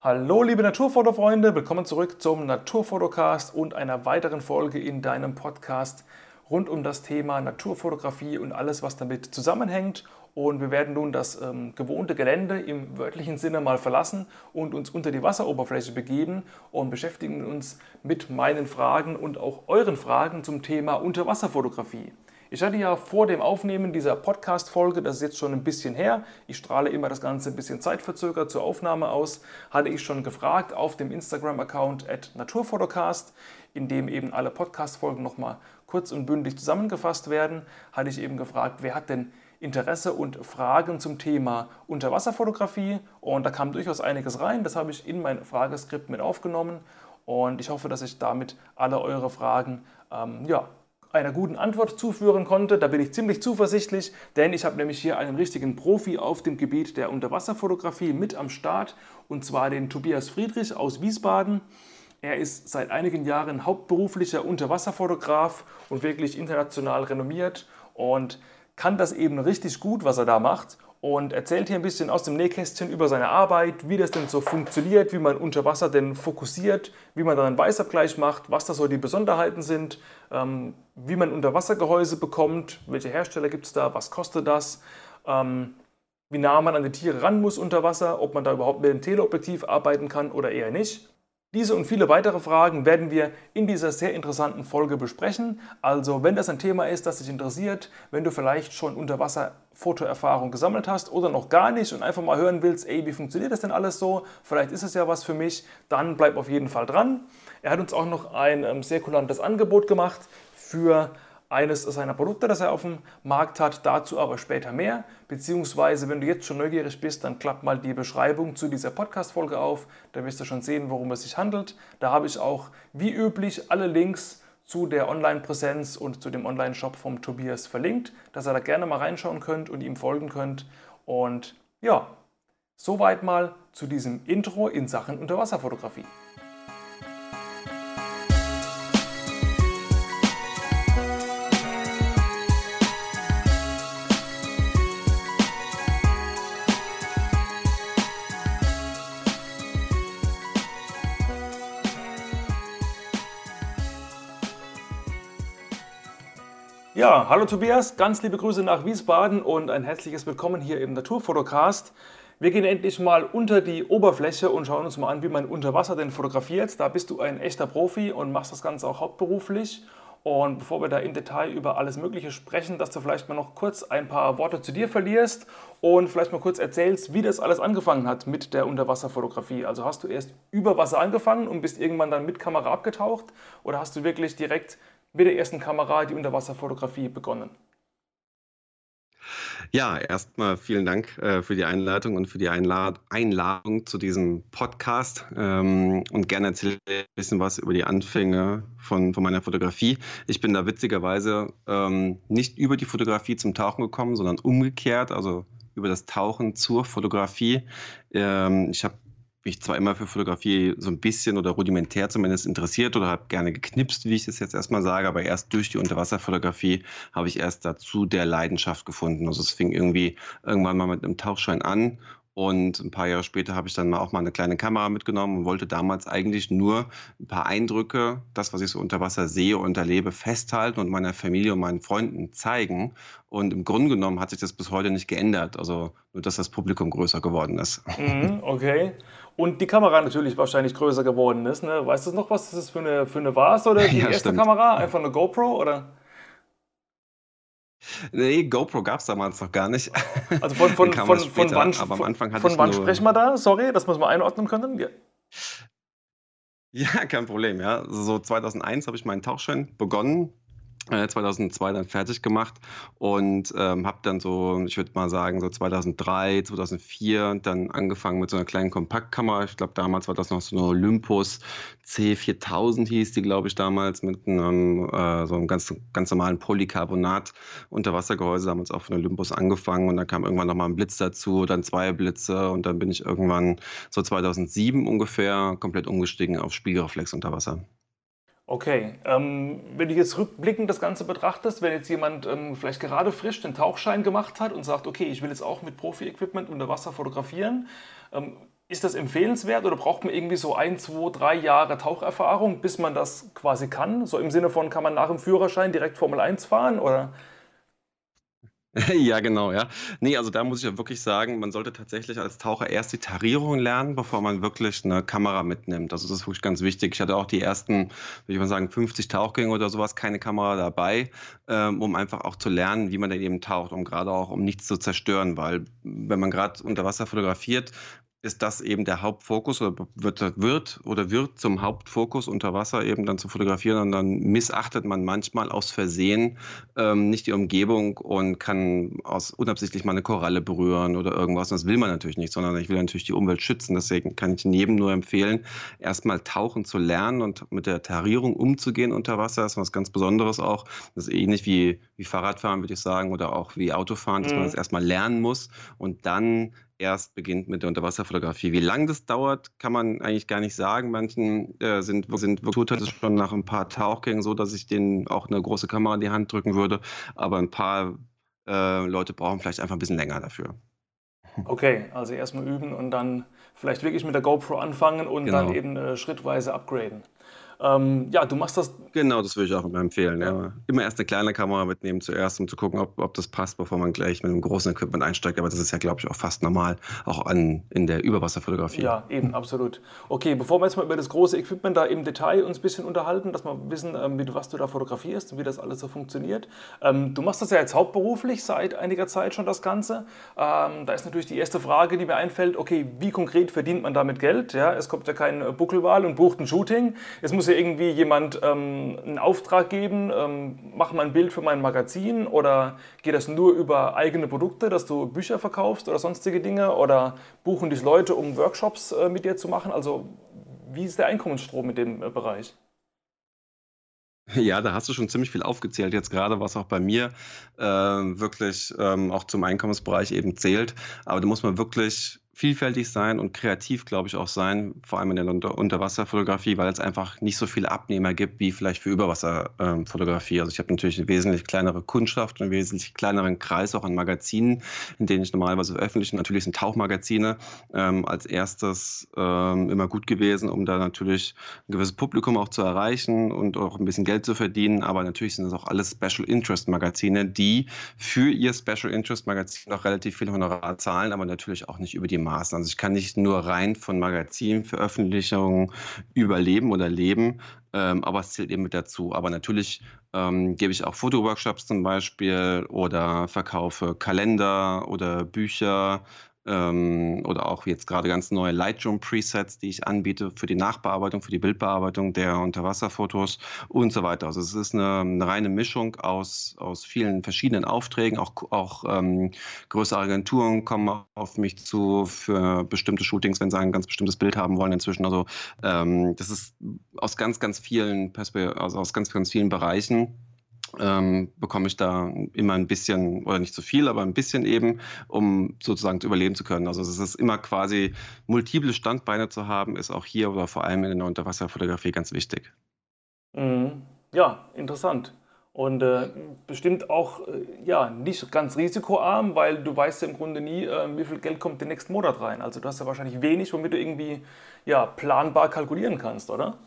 Hallo liebe Naturfotofreunde, willkommen zurück zum Naturfotocast und einer weiteren Folge in deinem Podcast rund um das Thema Naturfotografie und alles, was damit zusammenhängt. Und wir werden nun das ähm, gewohnte Gelände im wörtlichen Sinne mal verlassen und uns unter die Wasseroberfläche begeben und beschäftigen uns mit meinen Fragen und auch euren Fragen zum Thema Unterwasserfotografie. Ich hatte ja vor dem Aufnehmen dieser Podcast-Folge, das ist jetzt schon ein bisschen her, ich strahle immer das Ganze ein bisschen zeitverzögert zur Aufnahme aus, hatte ich schon gefragt auf dem Instagram-Account at Naturfotocast, in dem eben alle Podcast-Folgen nochmal kurz und bündig zusammengefasst werden, hatte ich eben gefragt, wer hat denn Interesse und Fragen zum Thema Unterwasserfotografie? Und da kam durchaus einiges rein, das habe ich in mein Frageskript mit aufgenommen. Und ich hoffe, dass ich damit alle eure Fragen ähm, ja, einer guten Antwort zuführen konnte. Da bin ich ziemlich zuversichtlich, denn ich habe nämlich hier einen richtigen Profi auf dem Gebiet der Unterwasserfotografie mit am Start, und zwar den Tobias Friedrich aus Wiesbaden. Er ist seit einigen Jahren hauptberuflicher Unterwasserfotograf und wirklich international renommiert und kann das eben richtig gut, was er da macht und erzählt hier ein bisschen aus dem Nähkästchen über seine Arbeit, wie das denn so funktioniert, wie man unter Wasser denn fokussiert, wie man dann einen Weißabgleich macht, was da so die Besonderheiten sind, ähm, wie man Unterwassergehäuse bekommt, welche Hersteller gibt es da, was kostet das, ähm, wie nah man an die Tiere ran muss unter Wasser, ob man da überhaupt mit dem Teleobjektiv arbeiten kann oder eher nicht. Diese und viele weitere Fragen werden wir in dieser sehr interessanten Folge besprechen. Also wenn das ein Thema ist, das dich interessiert, wenn du vielleicht schon Unterwasser-Fotoerfahrung gesammelt hast oder noch gar nicht und einfach mal hören willst, ey, wie funktioniert das denn alles so? Vielleicht ist es ja was für mich, dann bleib auf jeden Fall dran. Er hat uns auch noch ein ähm, sehr kulantes Angebot gemacht für eines seiner Produkte, das er auf dem Markt hat, dazu aber später mehr. Beziehungsweise, wenn du jetzt schon neugierig bist, dann klapp mal die Beschreibung zu dieser Podcast-Folge auf. Da wirst du schon sehen, worum es sich handelt. Da habe ich auch wie üblich alle Links zu der Online-Präsenz und zu dem Online-Shop vom Tobias verlinkt, dass ihr da gerne mal reinschauen könnt und ihm folgen könnt. Und ja, soweit mal zu diesem Intro in Sachen Unterwasserfotografie. Ja, hallo Tobias, ganz liebe Grüße nach Wiesbaden und ein herzliches Willkommen hier im Naturfotocast. Wir gehen endlich mal unter die Oberfläche und schauen uns mal an, wie man unter Wasser denn fotografiert. Da bist du ein echter Profi und machst das Ganze auch hauptberuflich. Und bevor wir da im Detail über alles Mögliche sprechen, dass du vielleicht mal noch kurz ein paar Worte zu dir verlierst und vielleicht mal kurz erzählst, wie das alles angefangen hat mit der Unterwasserfotografie. Also hast du erst über Wasser angefangen und bist irgendwann dann mit Kamera abgetaucht oder hast du wirklich direkt mit der ersten Kamera die Unterwasserfotografie begonnen? Ja, erstmal vielen Dank äh, für die Einleitung und für die Einlad Einladung zu diesem Podcast. Ähm, und gerne erzähle ich ein bisschen was über die Anfänge von, von meiner Fotografie. Ich bin da witzigerweise ähm, nicht über die Fotografie zum Tauchen gekommen, sondern umgekehrt, also über das Tauchen zur Fotografie. Ähm, ich habe mich zwar immer für Fotografie so ein bisschen oder rudimentär zumindest interessiert oder habe gerne geknipst, wie ich das jetzt erstmal sage, aber erst durch die Unterwasserfotografie habe ich erst dazu der Leidenschaft gefunden. Also es fing irgendwie irgendwann mal mit einem Tauchschein an und ein paar Jahre später habe ich dann mal auch mal eine kleine Kamera mitgenommen und wollte damals eigentlich nur ein paar Eindrücke, das, was ich so unter Wasser sehe und erlebe, festhalten und meiner Familie und meinen Freunden zeigen. Und im Grunde genommen hat sich das bis heute nicht geändert. Also nur, dass das Publikum größer geworden ist. Mhm, okay. Und die Kamera natürlich wahrscheinlich größer geworden ist. Ne? Weißt du noch, was das für eine, für eine war? Oder die ja, erste stimmt. Kamera? Einfach eine GoPro? Oder? Nee, GoPro gab es damals noch gar nicht. Also von, von, von, später, von wann, aber am Anfang hatte von wann sprechen wir da? Sorry, das muss man einordnen können. Ja. ja, kein Problem. Ja. So 2001 habe ich meinen Tauchschein begonnen 2002 äh, dann fertig gemacht und ähm, habe dann so, ich würde mal sagen, so 2003, 2004 dann angefangen mit so einer kleinen Kompaktkamera. Ich glaube, damals war das noch so eine Olympus C4000 hieß die, glaube ich, damals mit einem äh, so einem ganz, ganz normalen Polycarbonat Unterwassergehäuse, damals auch von Olympus angefangen und dann kam irgendwann nochmal ein Blitz dazu, dann zwei Blitze und dann bin ich irgendwann so 2007 ungefähr komplett umgestiegen auf Spiegelreflex unter Wasser. Okay, ähm, wenn du jetzt rückblickend das Ganze betrachtest, wenn jetzt jemand ähm, vielleicht gerade frisch den Tauchschein gemacht hat und sagt, okay, ich will jetzt auch mit Profi-Equipment unter Wasser fotografieren, ähm, ist das empfehlenswert oder braucht man irgendwie so ein, zwei, drei Jahre Taucherfahrung, bis man das quasi kann? So im Sinne von, kann man nach dem Führerschein direkt Formel 1 fahren oder? Ja, genau, ja. Ne, also da muss ich ja wirklich sagen, man sollte tatsächlich als Taucher erst die Tarierung lernen, bevor man wirklich eine Kamera mitnimmt. Also das ist wirklich ganz wichtig. Ich hatte auch die ersten, würde ich mal sagen, 50 Tauchgänge oder sowas, keine Kamera dabei, ähm, um einfach auch zu lernen, wie man dann eben taucht, um gerade auch um nichts zu zerstören, weil wenn man gerade unter Wasser fotografiert, ist das eben der Hauptfokus oder wird, wird oder wird zum Hauptfokus unter Wasser eben dann zu fotografieren und dann missachtet man manchmal aus Versehen ähm, nicht die Umgebung und kann aus unabsichtlich mal eine Koralle berühren oder irgendwas. Und das will man natürlich nicht, sondern ich will natürlich die Umwelt schützen. Deswegen kann ich jedem nur empfehlen, erstmal tauchen zu lernen und mit der Tarierung umzugehen unter Wasser. Das ist was ganz Besonderes auch. Das ist ähnlich wie, wie Fahrradfahren, würde ich sagen, oder auch wie Autofahren, dass man mhm. das erstmal lernen muss und dann erst beginnt mit der Unterwasserfotografie. Wie lange das dauert, kann man eigentlich gar nicht sagen. Manchen äh, sind, sind wirklich schon nach ein paar Tauchgängen so, dass ich denen auch eine große Kamera in die Hand drücken würde. Aber ein paar äh, Leute brauchen vielleicht einfach ein bisschen länger dafür. Okay, also erstmal üben und dann vielleicht wirklich mit der GoPro anfangen und genau. dann eben äh, schrittweise upgraden. Ähm, ja, du machst das. Genau, das würde ich auch immer empfehlen. Ja. Immer erst eine kleine Kamera mitnehmen zuerst, um zu gucken, ob, ob das passt, bevor man gleich mit einem großen Equipment einsteigt. Aber das ist ja, glaube ich, auch fast normal, auch an, in der Überwasserfotografie. Ja, eben, absolut. Okay, bevor wir jetzt mal über das große Equipment da im Detail uns ein bisschen unterhalten, dass wir wissen, ähm, wie was du da fotografierst und wie das alles so funktioniert. Ähm, du machst das ja jetzt hauptberuflich seit einiger Zeit schon das Ganze. Ähm, da ist natürlich die erste Frage, die mir einfällt, okay, wie konkret verdient man damit Geld? Ja, es kommt ja kein Buckelwahl und bucht ein Shooting. Es muss ja irgendwie jemand ähm, einen Auftrag geben, ähm, mach mal ein Bild für mein Magazin oder geht das nur über eigene Produkte, dass du Bücher verkaufst oder sonstige Dinge oder buchen dich Leute, um Workshops äh, mit dir zu machen? Also wie ist der Einkommensstrom in dem äh, Bereich? Ja, da hast du schon ziemlich viel aufgezählt jetzt gerade, was auch bei mir äh, wirklich ähm, auch zum Einkommensbereich eben zählt. Aber da muss man wirklich vielfältig sein und kreativ, glaube ich, auch sein, vor allem in der Unter Unterwasserfotografie, weil es einfach nicht so viele Abnehmer gibt wie vielleicht für Überwasserfotografie. Ähm, also ich habe natürlich eine wesentlich kleinere Kundschaft, einen wesentlich kleineren Kreis auch an Magazinen, in denen ich normalerweise veröffentliche. Natürlich sind Tauchmagazine ähm, als erstes ähm, immer gut gewesen, um da natürlich ein gewisses Publikum auch zu erreichen und auch ein bisschen Geld zu verdienen. Aber natürlich sind es auch alles Special Interest Magazine, die für ihr Special Interest Magazin auch relativ viel Honorar zahlen, aber natürlich auch nicht über die Maßen. Also ich kann nicht nur rein von Magazinveröffentlichungen überleben oder leben, ähm, aber es zählt eben mit dazu. Aber natürlich ähm, gebe ich auch Fotoworkshops zum Beispiel oder verkaufe Kalender oder Bücher ähm, oder auch jetzt gerade ganz neue Lightroom-Presets, die ich anbiete für die Nachbearbeitung, für die Bildbearbeitung der Unterwasserfotos und so weiter. Also es ist eine, eine reine Mischung aus, aus vielen verschiedenen Aufträgen. Auch, auch ähm, größere Agenturen kommen auf mich zu für bestimmte Shootings, wenn sie ein ganz bestimmtes Bild haben wollen inzwischen. Also ähm, das ist aus ganz, ganz vielen Perspekt also aus ganz, ganz vielen Bereichen ähm, bekomme ich da immer ein bisschen, oder nicht zu viel, aber ein bisschen eben, um sozusagen zu überleben zu können. Also es ist immer quasi multiple Standbeine zu haben, ist auch hier oder vor allem in der Unterwasserfotografie ganz wichtig. Mhm. Ja, interessant. Und äh, bestimmt auch äh, ja, nicht ganz risikoarm, weil du weißt ja im Grunde nie, äh, wie viel Geld kommt den nächsten Monat rein. Also du hast ja wahrscheinlich wenig, womit du irgendwie ja, planbar kalkulieren kannst, oder?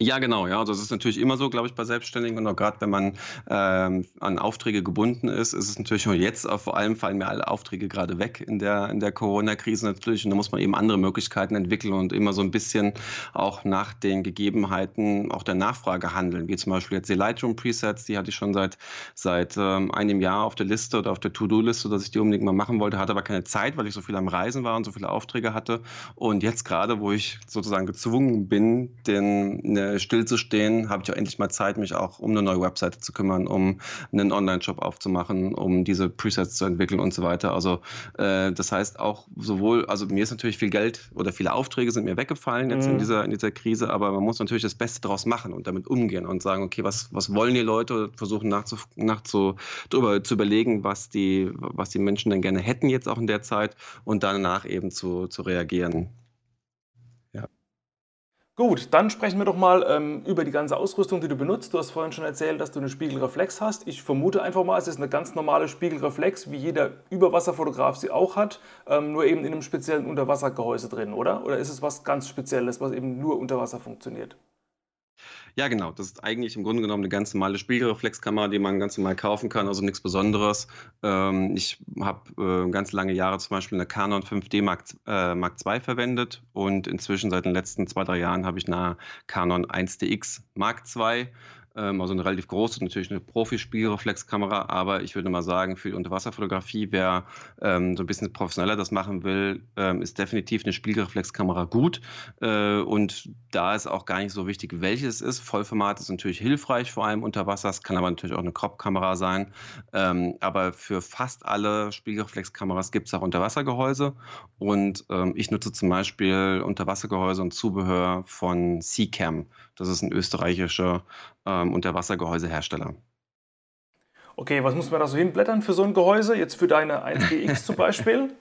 Ja, genau, ja. Also es ist natürlich immer so, glaube ich, bei Selbstständigen und auch gerade wenn man ähm, an Aufträge gebunden ist, ist es natürlich auch jetzt, auch vor allem fallen mir alle Aufträge gerade weg in der, in der Corona-Krise natürlich. Und da muss man eben andere Möglichkeiten entwickeln und immer so ein bisschen auch nach den Gegebenheiten auch der Nachfrage handeln, wie zum Beispiel jetzt die Lightroom-Presets, die hatte ich schon seit, seit ähm, einem Jahr auf der Liste oder auf der To-Do-Liste, dass ich die unbedingt mal machen wollte, hatte aber keine Zeit, weil ich so viel am Reisen war und so viele Aufträge hatte. Und jetzt gerade, wo ich sozusagen gezwungen bin, den eine stillzustehen, habe ich auch endlich mal Zeit, mich auch um eine neue Webseite zu kümmern, um einen Online-Shop aufzumachen, um diese Presets zu entwickeln und so weiter. Also äh, das heißt auch sowohl, also mir ist natürlich viel Geld oder viele Aufträge sind mir weggefallen jetzt mhm. in, dieser, in dieser Krise, aber man muss natürlich das Beste daraus machen und damit umgehen und sagen, okay, was, was wollen die Leute, versuchen nachzu, nachzu, darüber zu überlegen, was die, was die Menschen denn gerne hätten jetzt auch in der Zeit und danach eben zu, zu reagieren. Gut, dann sprechen wir doch mal ähm, über die ganze Ausrüstung, die du benutzt. Du hast vorhin schon erzählt, dass du eine Spiegelreflex hast. Ich vermute einfach mal, es ist eine ganz normale Spiegelreflex, wie jeder Überwasserfotograf sie auch hat, ähm, nur eben in einem speziellen Unterwassergehäuse drin, oder? Oder ist es was ganz Spezielles, was eben nur unter Wasser funktioniert? Ja, genau. Das ist eigentlich im Grunde genommen eine ganz normale Spiegelreflexkamera, die man ganz normal kaufen kann, also nichts Besonderes. Ähm, ich habe äh, ganz lange Jahre zum Beispiel eine Canon 5D Mark, äh, Mark II verwendet und inzwischen seit den letzten zwei, drei Jahren habe ich eine Canon 1DX Mark II ähm, also eine relativ große, natürlich eine Profispiegelreflexkamera, aber ich würde mal sagen, für die Unterwasserfotografie, wer ähm, so ein bisschen professioneller das machen will, ähm, ist definitiv eine Spiegelreflexkamera gut. Äh, und da ist auch gar nicht so wichtig, welches es ist. Vollformat ist natürlich hilfreich, vor allem unter Wasser. Es kann aber natürlich auch eine Crop-Kamera sein. Ähm, aber für fast alle Spiegelreflexkameras gibt es auch Unterwassergehäuse. Und ähm, ich nutze zum Beispiel Unterwassergehäuse und Zubehör von Seacam. Das ist ein österreichischer ähm, Unterwassergehäusehersteller. Okay, was muss man da so hinblättern für so ein Gehäuse? Jetzt für deine 1GX zum Beispiel?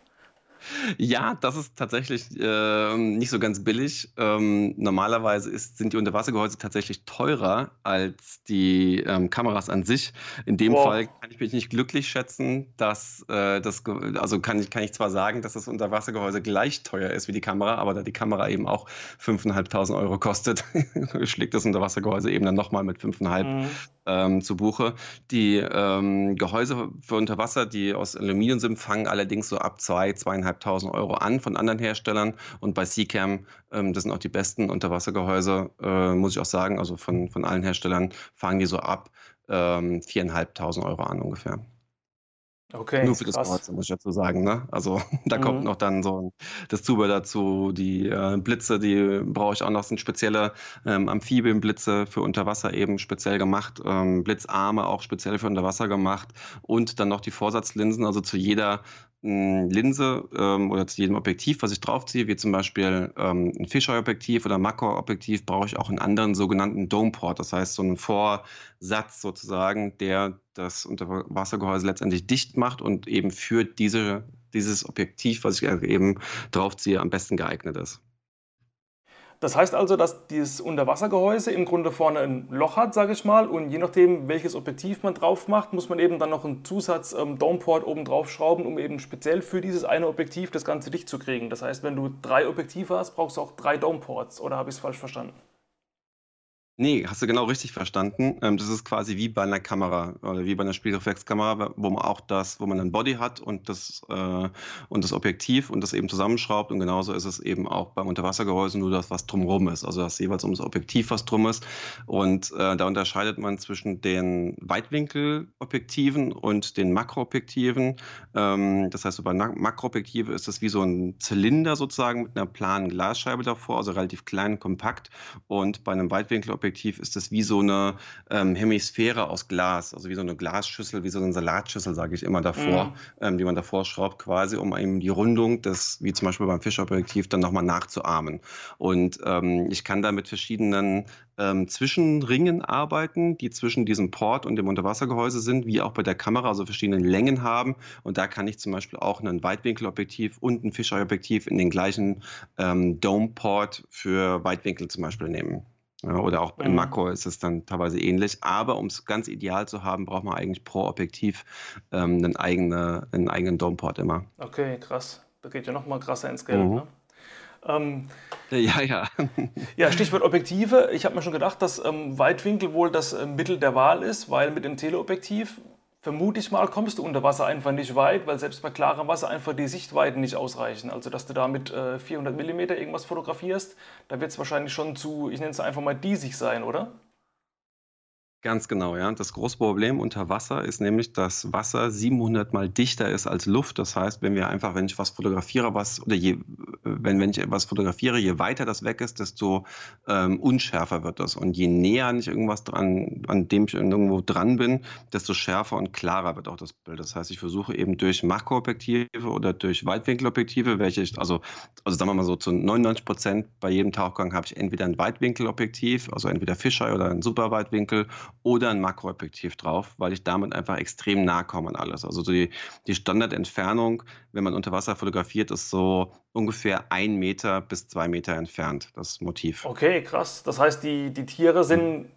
Ja, das ist tatsächlich äh, nicht so ganz billig. Ähm, normalerweise ist, sind die Unterwassergehäuse tatsächlich teurer als die ähm, Kameras an sich. In dem wow. Fall kann ich mich nicht glücklich schätzen, dass äh, das, also kann ich, kann ich zwar sagen, dass das Unterwassergehäuse gleich teuer ist wie die Kamera, aber da die Kamera eben auch 5.500 Euro kostet, schlägt das Unterwassergehäuse eben dann nochmal mit 5.500 mhm ähm, zu Buche. Die ähm, Gehäuse für Unterwasser, die aus Aluminium sind, fangen allerdings so ab 2.000, 2.500 Euro an von anderen Herstellern. Und bei Seacam, ähm, das sind auch die besten Unterwassergehäuse, äh, muss ich auch sagen, also von, von allen Herstellern, fangen die so ab ähm, 4.500 Euro an ungefähr. Okay, Nur für das krass. muss ich dazu sagen. Ne? Also da kommt mhm. noch dann so das Zubehör dazu, die äh, Blitze, die brauche ich auch noch, sind spezielle ähm, Amphibienblitze für Unterwasser eben speziell gemacht, ähm, Blitzarme auch speziell für Unterwasser gemacht und dann noch die Vorsatzlinsen, also zu jeder Linse ähm, oder zu jedem Objektiv, was ich draufziehe, wie zum Beispiel ähm, ein Fisheye-Objektiv oder Makro-Objektiv, brauche ich auch einen anderen sogenannten Dome-Port. Das heißt, so einen Vorsatz sozusagen, der das Unterwassergehäuse letztendlich dicht macht und eben für diese, dieses Objektiv, was ich eben draufziehe, am besten geeignet ist. Das heißt also, dass dieses Unterwassergehäuse im Grunde vorne ein Loch hat, sage ich mal, und je nachdem, welches Objektiv man drauf macht, muss man eben dann noch einen Zusatz ähm, Domeport oben drauf schrauben, um eben speziell für dieses eine Objektiv das Ganze dicht zu kriegen. Das heißt, wenn du drei Objektive hast, brauchst du auch drei Domeports, oder habe ich es falsch verstanden? Nee, hast du genau richtig verstanden. Ähm, das ist quasi wie bei einer Kamera oder wie bei einer Spiegelreflexkamera, wo man auch das, wo man ein Body hat und das, äh, und das Objektiv und das eben zusammenschraubt. Und genauso ist es eben auch beim Unterwassergehäuse, nur das, was drumherum ist. Also das jeweils ums Objektiv, was drum ist. Und äh, da unterscheidet man zwischen den Weitwinkelobjektiven und den Makroobjektiven. Ähm, das heißt, bei Makroobjektive ist das wie so ein Zylinder sozusagen mit einer planen Glasscheibe davor, also relativ klein kompakt. Und bei einem Weitwinkelobjektiv Perspektiv ist das wie so eine ähm, Hemisphäre aus Glas, also wie so eine Glasschüssel, wie so eine Salatschüssel, sage ich immer davor, mhm. ähm, die man davor schraubt, quasi, um eben die Rundung des, wie zum Beispiel beim Fischobjektiv, dann nochmal nachzuahmen. Und ähm, ich kann da mit verschiedenen ähm, Zwischenringen arbeiten, die zwischen diesem Port und dem Unterwassergehäuse sind, wie auch bei der Kamera, also verschiedene Längen haben. Und da kann ich zum Beispiel auch ein Weitwinkelobjektiv und ein Fisheye-Objektiv in den gleichen ähm, Dome-Port für Weitwinkel zum Beispiel nehmen. Oder auch im. Makro ist es dann teilweise ähnlich. Aber um es ganz ideal zu haben, braucht man eigentlich pro Objektiv ähm, einen, eigene, einen eigenen Domeport immer. Okay, krass. Da geht ja nochmal krasser ins Geld. Mhm. Ne? Ähm, ja, ja. ja, Stichwort Objektive. Ich habe mir schon gedacht, dass ähm, Weitwinkel wohl das äh, Mittel der Wahl ist, weil mit dem Teleobjektiv vermute ich mal, kommst du unter Wasser einfach nicht weit, weil selbst bei klarem Wasser einfach die Sichtweiten nicht ausreichen. Also, dass du da mit äh, 400 mm irgendwas fotografierst, da wird es wahrscheinlich schon zu, ich nenne es einfach mal diesig sein, oder? Ganz genau, ja. Das große Problem unter Wasser ist nämlich, dass Wasser 700 mal dichter ist als Luft. Das heißt, wenn wir einfach, wenn ich was fotografiere, was oder je, wenn, wenn ich etwas fotografiere, je weiter das weg ist, desto ähm, unschärfer wird das. Und je näher ich irgendwas dran, an dem ich irgendwo dran bin, desto schärfer und klarer wird auch das Bild. Das heißt, ich versuche eben durch Makroobjektive oder durch Weitwinkelobjektive, welche ich, also, also sagen wir mal so zu 99 Prozent bei jedem Tauchgang habe ich entweder ein Weitwinkelobjektiv, also entweder Fisheye oder ein Superweitwinkel oder ein Makroobjektiv drauf, weil ich damit einfach extrem nah komme an alles. Also die, die Standardentfernung, wenn man unter Wasser fotografiert, ist so ungefähr ein Meter bis zwei Meter entfernt, das Motiv. Okay, krass. Das heißt, die, die Tiere sind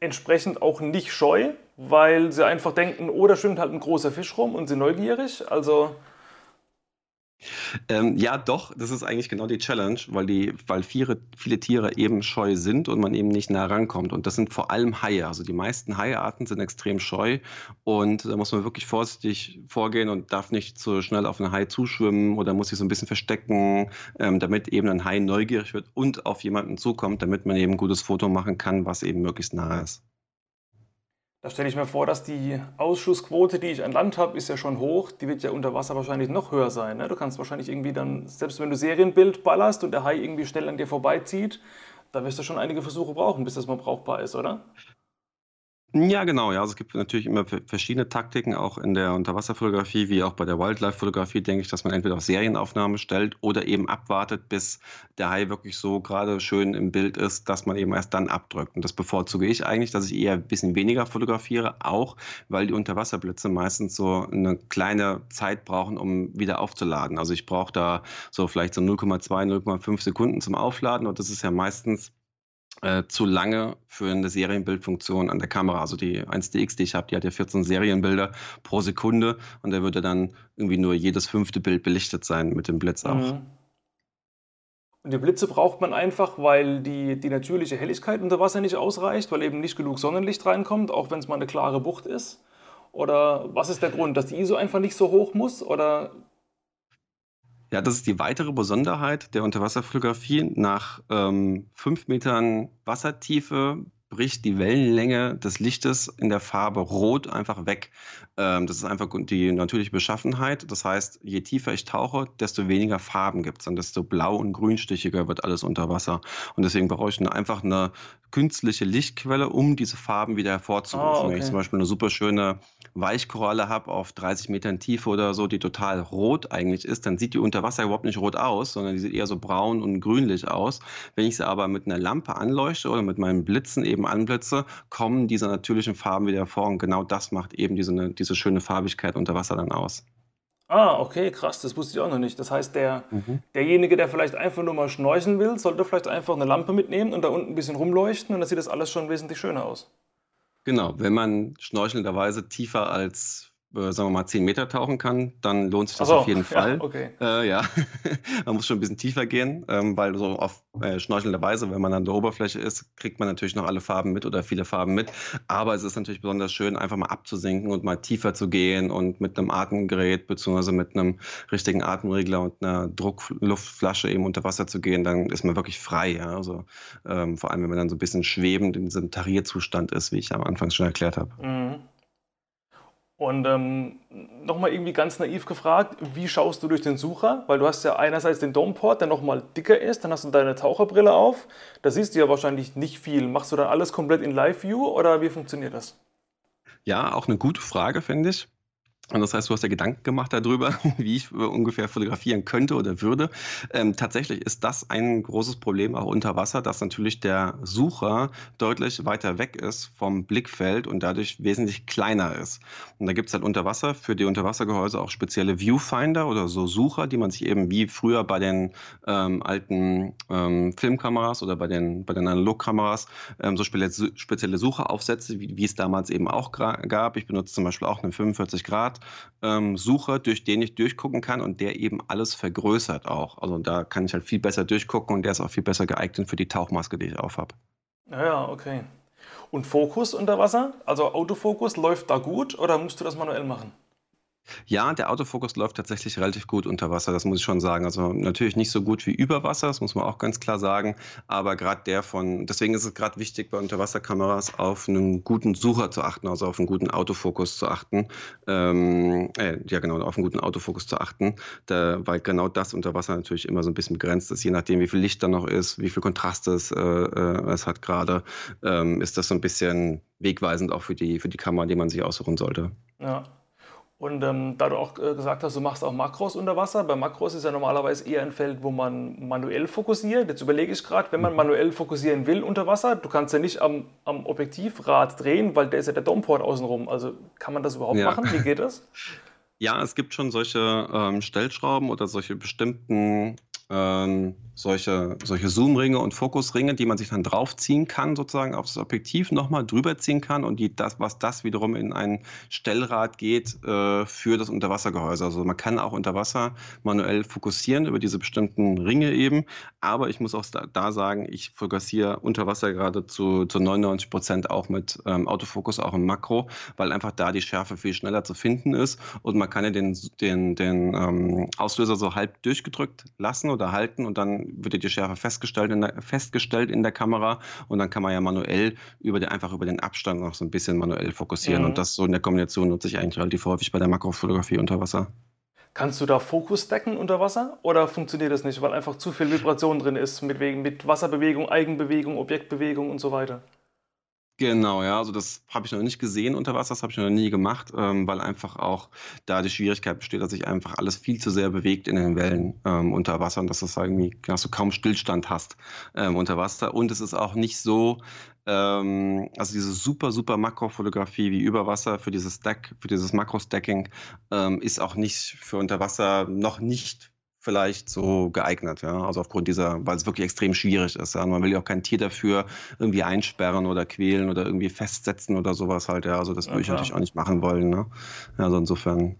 entsprechend auch nicht scheu, weil sie einfach denken, oh, da schwimmt halt ein großer Fisch rum und sind neugierig. Also ähm, ja, doch, das ist eigentlich genau die Challenge, weil, die, weil viele, viele Tiere eben scheu sind und man eben nicht nah rankommt. Und das sind vor allem Haie. Also die meisten Haiarten sind extrem scheu und da muss man wirklich vorsichtig vorgehen und darf nicht so schnell auf einen Hai zuschwimmen oder muss sich so ein bisschen verstecken, ähm, damit eben ein Hai neugierig wird und auf jemanden zukommt, damit man eben ein gutes Foto machen kann, was eben möglichst nah ist. Da stelle ich mir vor, dass die Ausschussquote, die ich an Land habe, ist ja schon hoch. Die wird ja unter Wasser wahrscheinlich noch höher sein. Ne? Du kannst wahrscheinlich irgendwie dann, selbst wenn du Serienbild ballerst und der Hai irgendwie schnell an dir vorbeizieht, da wirst du schon einige Versuche brauchen, bis das mal brauchbar ist, oder? Ja, genau. Ja, also es gibt natürlich immer verschiedene Taktiken, auch in der Unterwasserfotografie, wie auch bei der Wildlife-Fotografie, denke ich, dass man entweder auf Serienaufnahme stellt oder eben abwartet, bis der Hai wirklich so gerade schön im Bild ist, dass man eben erst dann abdrückt. Und das bevorzuge ich eigentlich, dass ich eher ein bisschen weniger fotografiere, auch weil die Unterwasserblitze meistens so eine kleine Zeit brauchen, um wieder aufzuladen. Also ich brauche da so vielleicht so 0,2, 0,5 Sekunden zum Aufladen und das ist ja meistens äh, zu lange für eine Serienbildfunktion an der Kamera. Also die 1DX, die ich habe, die hat ja 14 Serienbilder pro Sekunde und da würde dann irgendwie nur jedes fünfte Bild belichtet sein mit dem Blitz auch. Mhm. Und die Blitze braucht man einfach, weil die, die natürliche Helligkeit unter Wasser nicht ausreicht, weil eben nicht genug Sonnenlicht reinkommt, auch wenn es mal eine klare Bucht ist. Oder was ist der Grund, dass die ISO einfach nicht so hoch muss? Oder ja, das ist die weitere Besonderheit der Unterwasserfotografie. Nach ähm, fünf Metern Wassertiefe bricht die Wellenlänge des Lichtes in der Farbe Rot einfach weg. Ähm, das ist einfach die natürliche Beschaffenheit. Das heißt, je tiefer ich tauche, desto weniger Farben gibt es und desto blau- und grünstichiger wird alles unter Wasser. Und deswegen brauche ich einfach eine künstliche Lichtquelle, um diese Farben wieder hervorzurufen. Oh, okay. Wenn ich zum Beispiel eine super schöne Weichkoralle habe auf 30 Metern Tiefe oder so, die total rot eigentlich ist, dann sieht die unter Wasser überhaupt nicht rot aus, sondern die sieht eher so braun und grünlich aus. Wenn ich sie aber mit einer Lampe anleuchte oder mit meinen Blitzen eben anblitze, kommen diese natürlichen Farben wieder hervor und genau das macht eben diese, diese schöne Farbigkeit unter Wasser dann aus. Ah, okay, krass, das wusste ich auch noch nicht. Das heißt, der, mhm. derjenige, der vielleicht einfach nur mal schnorcheln will, sollte vielleicht einfach eine Lampe mitnehmen und da unten ein bisschen rumleuchten und dann sieht das alles schon wesentlich schöner aus. Genau, wenn man schnorchelnderweise tiefer als äh, sagen wir mal, 10 Meter tauchen kann, dann lohnt sich das so, auf jeden Fall. Ja, okay. Äh, ja. man muss schon ein bisschen tiefer gehen, ähm, weil so auf äh, schnorchelnder Weise, wenn man an der Oberfläche ist, kriegt man natürlich noch alle Farben mit oder viele Farben mit. Aber es ist natürlich besonders schön, einfach mal abzusinken und mal tiefer zu gehen und mit einem Atemgerät bzw. mit einem richtigen Atemregler und einer Druckluftflasche eben unter Wasser zu gehen, dann ist man wirklich frei. Ja? Also, ähm, vor allem, wenn man dann so ein bisschen schwebend in diesem Tarierzustand ist, wie ich am Anfang schon erklärt habe. Mhm. Und ähm, nochmal irgendwie ganz naiv gefragt, wie schaust du durch den Sucher? Weil du hast ja einerseits den Domeport, der nochmal dicker ist, dann hast du deine Taucherbrille auf. Da siehst du ja wahrscheinlich nicht viel. Machst du dann alles komplett in Live-View oder wie funktioniert das? Ja, auch eine gute Frage, finde ich. Und das heißt, du hast ja Gedanken gemacht darüber, wie ich ungefähr fotografieren könnte oder würde. Ähm, tatsächlich ist das ein großes Problem auch unter Wasser, dass natürlich der Sucher deutlich weiter weg ist vom Blickfeld und dadurch wesentlich kleiner ist. Und da gibt es halt unter Wasser für die Unterwassergehäuse auch spezielle Viewfinder oder so Sucher, die man sich eben wie früher bei den ähm, alten ähm, Filmkameras oder bei den, bei den Analogkameras ähm, so spezielle Sucher aufsetzt, wie, wie es damals eben auch gab. Ich benutze zum Beispiel auch einen 45 Grad ähm, Sucher, durch den ich durchgucken kann und der eben alles vergrößert auch. Also da kann ich halt viel besser durchgucken und der ist auch viel besser geeignet für die Tauchmaske, die ich aufhab. Ja, okay. Und Fokus unter Wasser? Also Autofokus läuft da gut oder musst du das manuell machen? Ja, der Autofokus läuft tatsächlich relativ gut unter Wasser, das muss ich schon sagen. Also natürlich nicht so gut wie über Wasser, das muss man auch ganz klar sagen. Aber gerade der von, deswegen ist es gerade wichtig, bei Unterwasserkameras auf einen guten Sucher zu achten, also auf einen guten Autofokus zu achten. Ähm, äh, ja, genau, auf einen guten Autofokus zu achten, da, weil genau das unter Wasser natürlich immer so ein bisschen begrenzt ist. Je nachdem, wie viel Licht da noch ist, wie viel Kontrast es, äh, äh, es hat gerade, ähm, ist das so ein bisschen wegweisend auch für die, für die Kamera, die man sich aussuchen sollte. Ja. Und ähm, da du auch äh, gesagt hast, du machst auch Makros unter Wasser. Bei Makros ist ja normalerweise eher ein Feld, wo man manuell fokussiert. Jetzt überlege ich gerade, wenn man mhm. manuell fokussieren will unter Wasser, du kannst ja nicht am, am Objektivrad drehen, weil der ist ja der Domport außenrum. Also kann man das überhaupt ja. machen? Wie geht das? Ja, es gibt schon solche ähm, Stellschrauben oder solche bestimmten ähm, solche, solche Zoom-Ringe und Fokusringe, die man sich dann draufziehen kann, sozusagen auf das Objektiv nochmal drüber ziehen kann und die, das, was das wiederum in ein Stellrad geht äh, für das Unterwassergehäuse. Also man kann auch unter Wasser manuell fokussieren über diese bestimmten Ringe eben, aber ich muss auch da, da sagen, ich fokussiere unter Wasser gerade zu, zu 99 Prozent auch mit ähm, Autofokus, auch im Makro, weil einfach da die Schärfe viel schneller zu finden ist und man kann ja den, den, den ähm, Auslöser so halb durchgedrückt lassen oder halten und dann wird die Schärfe festgestellt in, der, festgestellt in der Kamera und dann kann man ja manuell über den, einfach über den Abstand noch so ein bisschen manuell fokussieren. Mhm. Und das so in der Kombination nutze ich eigentlich relativ häufig bei der Makrofotografie unter Wasser. Kannst du da Fokus decken unter Wasser oder funktioniert das nicht, weil einfach zu viel Vibration drin ist mit, mit Wasserbewegung, Eigenbewegung, Objektbewegung und so weiter? Genau, ja, also das habe ich noch nicht gesehen unter Wasser, das habe ich noch nie gemacht, ähm, weil einfach auch da die Schwierigkeit besteht, dass sich einfach alles viel zu sehr bewegt in den Wellen ähm, unter Wasser und dass das irgendwie, dass du kaum Stillstand hast ähm, unter Wasser. Und es ist auch nicht so, ähm, also diese super, super Makrofotografie wie über Wasser für dieses Stack, für dieses Makro-Stacking ähm, ist auch nicht für unter Wasser noch nicht vielleicht so geeignet, ja. Also aufgrund dieser, weil es wirklich extrem schwierig ist. Ja? man will ja auch kein Tier dafür irgendwie einsperren oder quälen oder irgendwie festsetzen oder sowas halt, ja. Also das würde ich natürlich auch nicht machen wollen. Ne? Also insofern.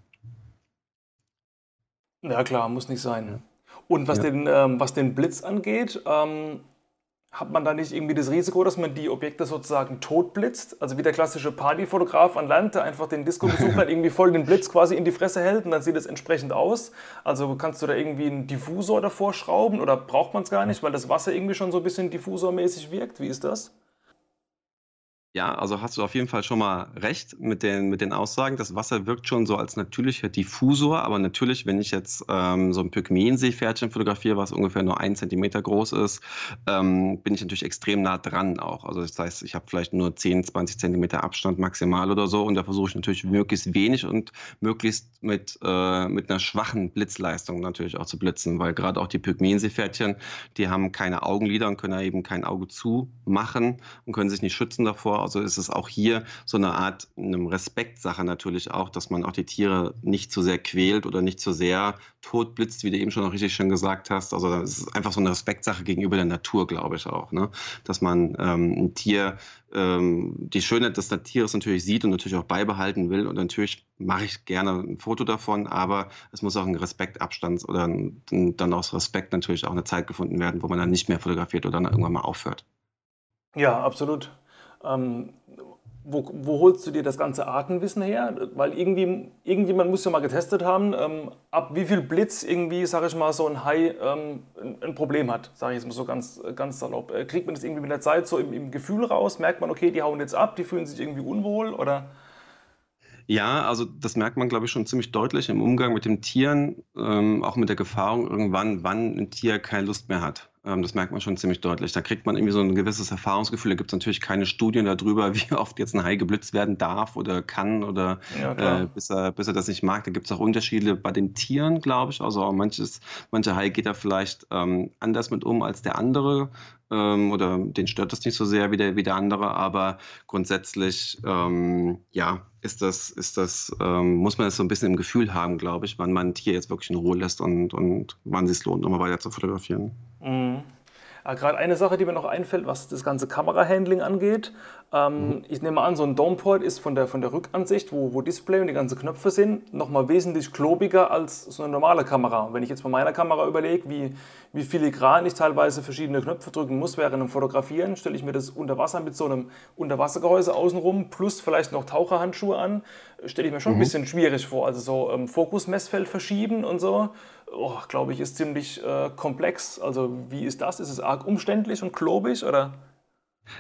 Ja klar, muss nicht sein. Und was, ja. den, ähm, was den Blitz angeht, ähm, hat man da nicht irgendwie das Risiko, dass man die Objekte sozusagen totblitzt? Also wie der klassische Partyfotograf an Land, der einfach den Disco-Besucher irgendwie voll den Blitz quasi in die Fresse hält und dann sieht es entsprechend aus. Also kannst du da irgendwie einen Diffusor davor schrauben oder braucht man es gar nicht, weil das Wasser irgendwie schon so ein bisschen diffusormäßig wirkt? Wie ist das? Ja, also hast du auf jeden Fall schon mal recht mit den, mit den Aussagen. Das Wasser wirkt schon so als natürlicher Diffusor, aber natürlich, wenn ich jetzt ähm, so ein Pygmäenseepferdchen fotografiere, was ungefähr nur ein Zentimeter groß ist, ähm, bin ich natürlich extrem nah dran auch. Also das heißt, ich habe vielleicht nur 10, 20 Zentimeter Abstand maximal oder so und da versuche ich natürlich möglichst wenig und möglichst mit, äh, mit einer schwachen Blitzleistung natürlich auch zu blitzen, weil gerade auch die Pygmäenseepferdchen, die haben keine Augenlider und können eben kein Auge zumachen und können sich nicht schützen davor also ist es auch hier so eine Art eine Respektsache natürlich auch, dass man auch die Tiere nicht zu sehr quält oder nicht zu sehr totblitzt, wie du eben schon noch richtig schön gesagt hast. Also es ist einfach so eine Respektsache gegenüber der Natur, glaube ich auch. Ne? Dass man ähm, ein Tier, ähm, die Schönheit des Tieres natürlich sieht und natürlich auch beibehalten will. Und natürlich mache ich gerne ein Foto davon, aber es muss auch ein Respektabstand oder ein, dann aus Respekt natürlich auch eine Zeit gefunden werden, wo man dann nicht mehr fotografiert oder dann irgendwann mal aufhört. Ja, absolut. Ähm, wo, wo, holst du dir das ganze Artenwissen her? Weil irgendwie, irgendjemand muss ja mal getestet haben, ähm, ab wie viel Blitz irgendwie, sage ich mal, so ein Hai ähm, ein, Problem hat, sage ich jetzt mal so ganz, ganz salopp. Äh, kriegt man das irgendwie mit der Zeit so im, im, Gefühl raus? Merkt man, okay, die hauen jetzt ab, die fühlen sich irgendwie unwohl oder? Ja, also das merkt man, glaube ich, schon ziemlich deutlich im Umgang mit den Tieren, ähm, auch mit der Gefahrung irgendwann, wann ein Tier keine Lust mehr hat. Ähm, das merkt man schon ziemlich deutlich. Da kriegt man irgendwie so ein gewisses Erfahrungsgefühl. Da gibt es natürlich keine Studien darüber, wie oft jetzt ein Hai geblitzt werden darf oder kann oder ja, äh, bis, er, bis er das nicht mag. Da gibt es auch Unterschiede bei den Tieren, glaube ich. Also manches, manche Hai geht da vielleicht ähm, anders mit um als der andere ähm, oder den stört das nicht so sehr wie der, wie der andere, aber grundsätzlich, ähm, ja, ist das, ist das, ähm, muss man das so ein bisschen im Gefühl haben, glaube ich, wann man ein Tier jetzt wirklich in Ruhe lässt und, und wann es sich lohnt, nochmal weiter zu fotografieren. Mhm. Ja, Gerade eine Sache, die mir noch einfällt, was das ganze Kamerahandling angeht. Ähm, mhm. Ich nehme an, so ein Domeport ist von der, von der Rückansicht, wo, wo Display und die ganzen Knöpfe sind, nochmal wesentlich klobiger als so eine normale Kamera. Wenn ich jetzt bei meiner Kamera überlege, wie, wie filigran ich teilweise verschiedene Knöpfe drücken muss während dem Fotografieren, stelle ich mir das unter Wasser mit so einem Unterwassergehäuse außenrum plus vielleicht noch Taucherhandschuhe an, stelle ich mir schon mhm. ein bisschen schwierig vor. Also so ähm, Fokusmessfeld verschieben und so oh, glaube ich, ist ziemlich äh, komplex. Also wie ist das? Ist es arg umständlich und klobig oder?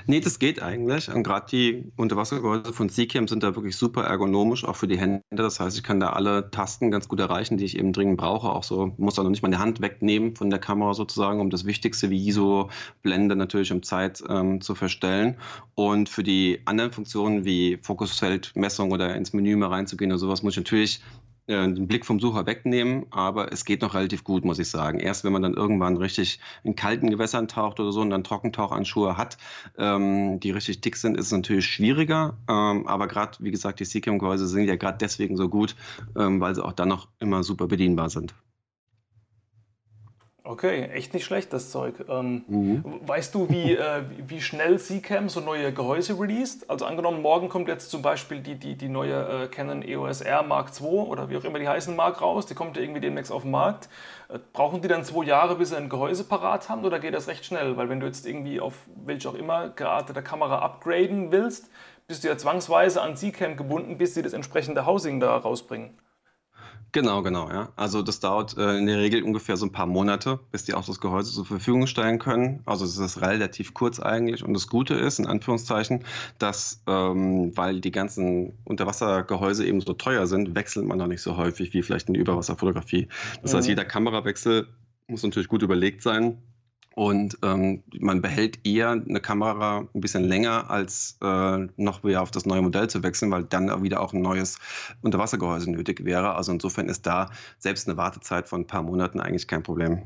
Nee, das geht eigentlich. Und gerade die Unterwassergehäuse von Seacam sind da wirklich super ergonomisch, auch für die Hände. Das heißt, ich kann da alle Tasten ganz gut erreichen, die ich eben dringend brauche. Auch so, muss da noch nicht meine Hand wegnehmen von der Kamera sozusagen, um das Wichtigste wie ISO, Blende natürlich um Zeit ähm, zu verstellen. Und für die anderen Funktionen wie Fokusfeldmessung oder ins Menü mal reinzugehen oder sowas, muss ich natürlich den Blick vom Sucher wegnehmen, aber es geht noch relativ gut, muss ich sagen. Erst wenn man dann irgendwann richtig in kalten Gewässern taucht oder so und dann Trockentauchanschuhe hat, ähm, die richtig dick sind, ist es natürlich schwieriger. Ähm, aber gerade, wie gesagt, die Seacam-Gehäuse sind ja gerade deswegen so gut, ähm, weil sie auch dann noch immer super bedienbar sind. Okay, echt nicht schlecht, das Zeug. Ähm, mhm. Weißt du, wie, äh, wie schnell Seacam so neue Gehäuse released? Also angenommen, morgen kommt jetzt zum Beispiel die, die, die neue äh, Canon EOS R Mark II oder wie auch immer die heißen mag raus, die kommt ja irgendwie demnächst auf den Markt. Äh, brauchen die dann zwei Jahre, bis sie ein Gehäuse parat haben oder geht das recht schnell? Weil wenn du jetzt irgendwie auf welche auch immer der Kamera upgraden willst, bist du ja zwangsweise an Seacam gebunden, bis sie das entsprechende Housing da rausbringen. Genau, genau, ja. Also das dauert äh, in der Regel ungefähr so ein paar Monate, bis die auch das Gehäuse zur Verfügung stellen können. Also es ist relativ kurz eigentlich. Und das Gute ist, in Anführungszeichen, dass, ähm, weil die ganzen Unterwassergehäuse eben so teuer sind, wechselt man noch nicht so häufig wie vielleicht in der Überwasserfotografie. Das mhm. heißt, jeder Kamerawechsel muss natürlich gut überlegt sein und ähm, man behält eher eine Kamera ein bisschen länger, als äh, noch wieder auf das neue Modell zu wechseln, weil dann wieder auch ein neues Unterwassergehäuse nötig wäre. Also insofern ist da selbst eine Wartezeit von ein paar Monaten eigentlich kein Problem.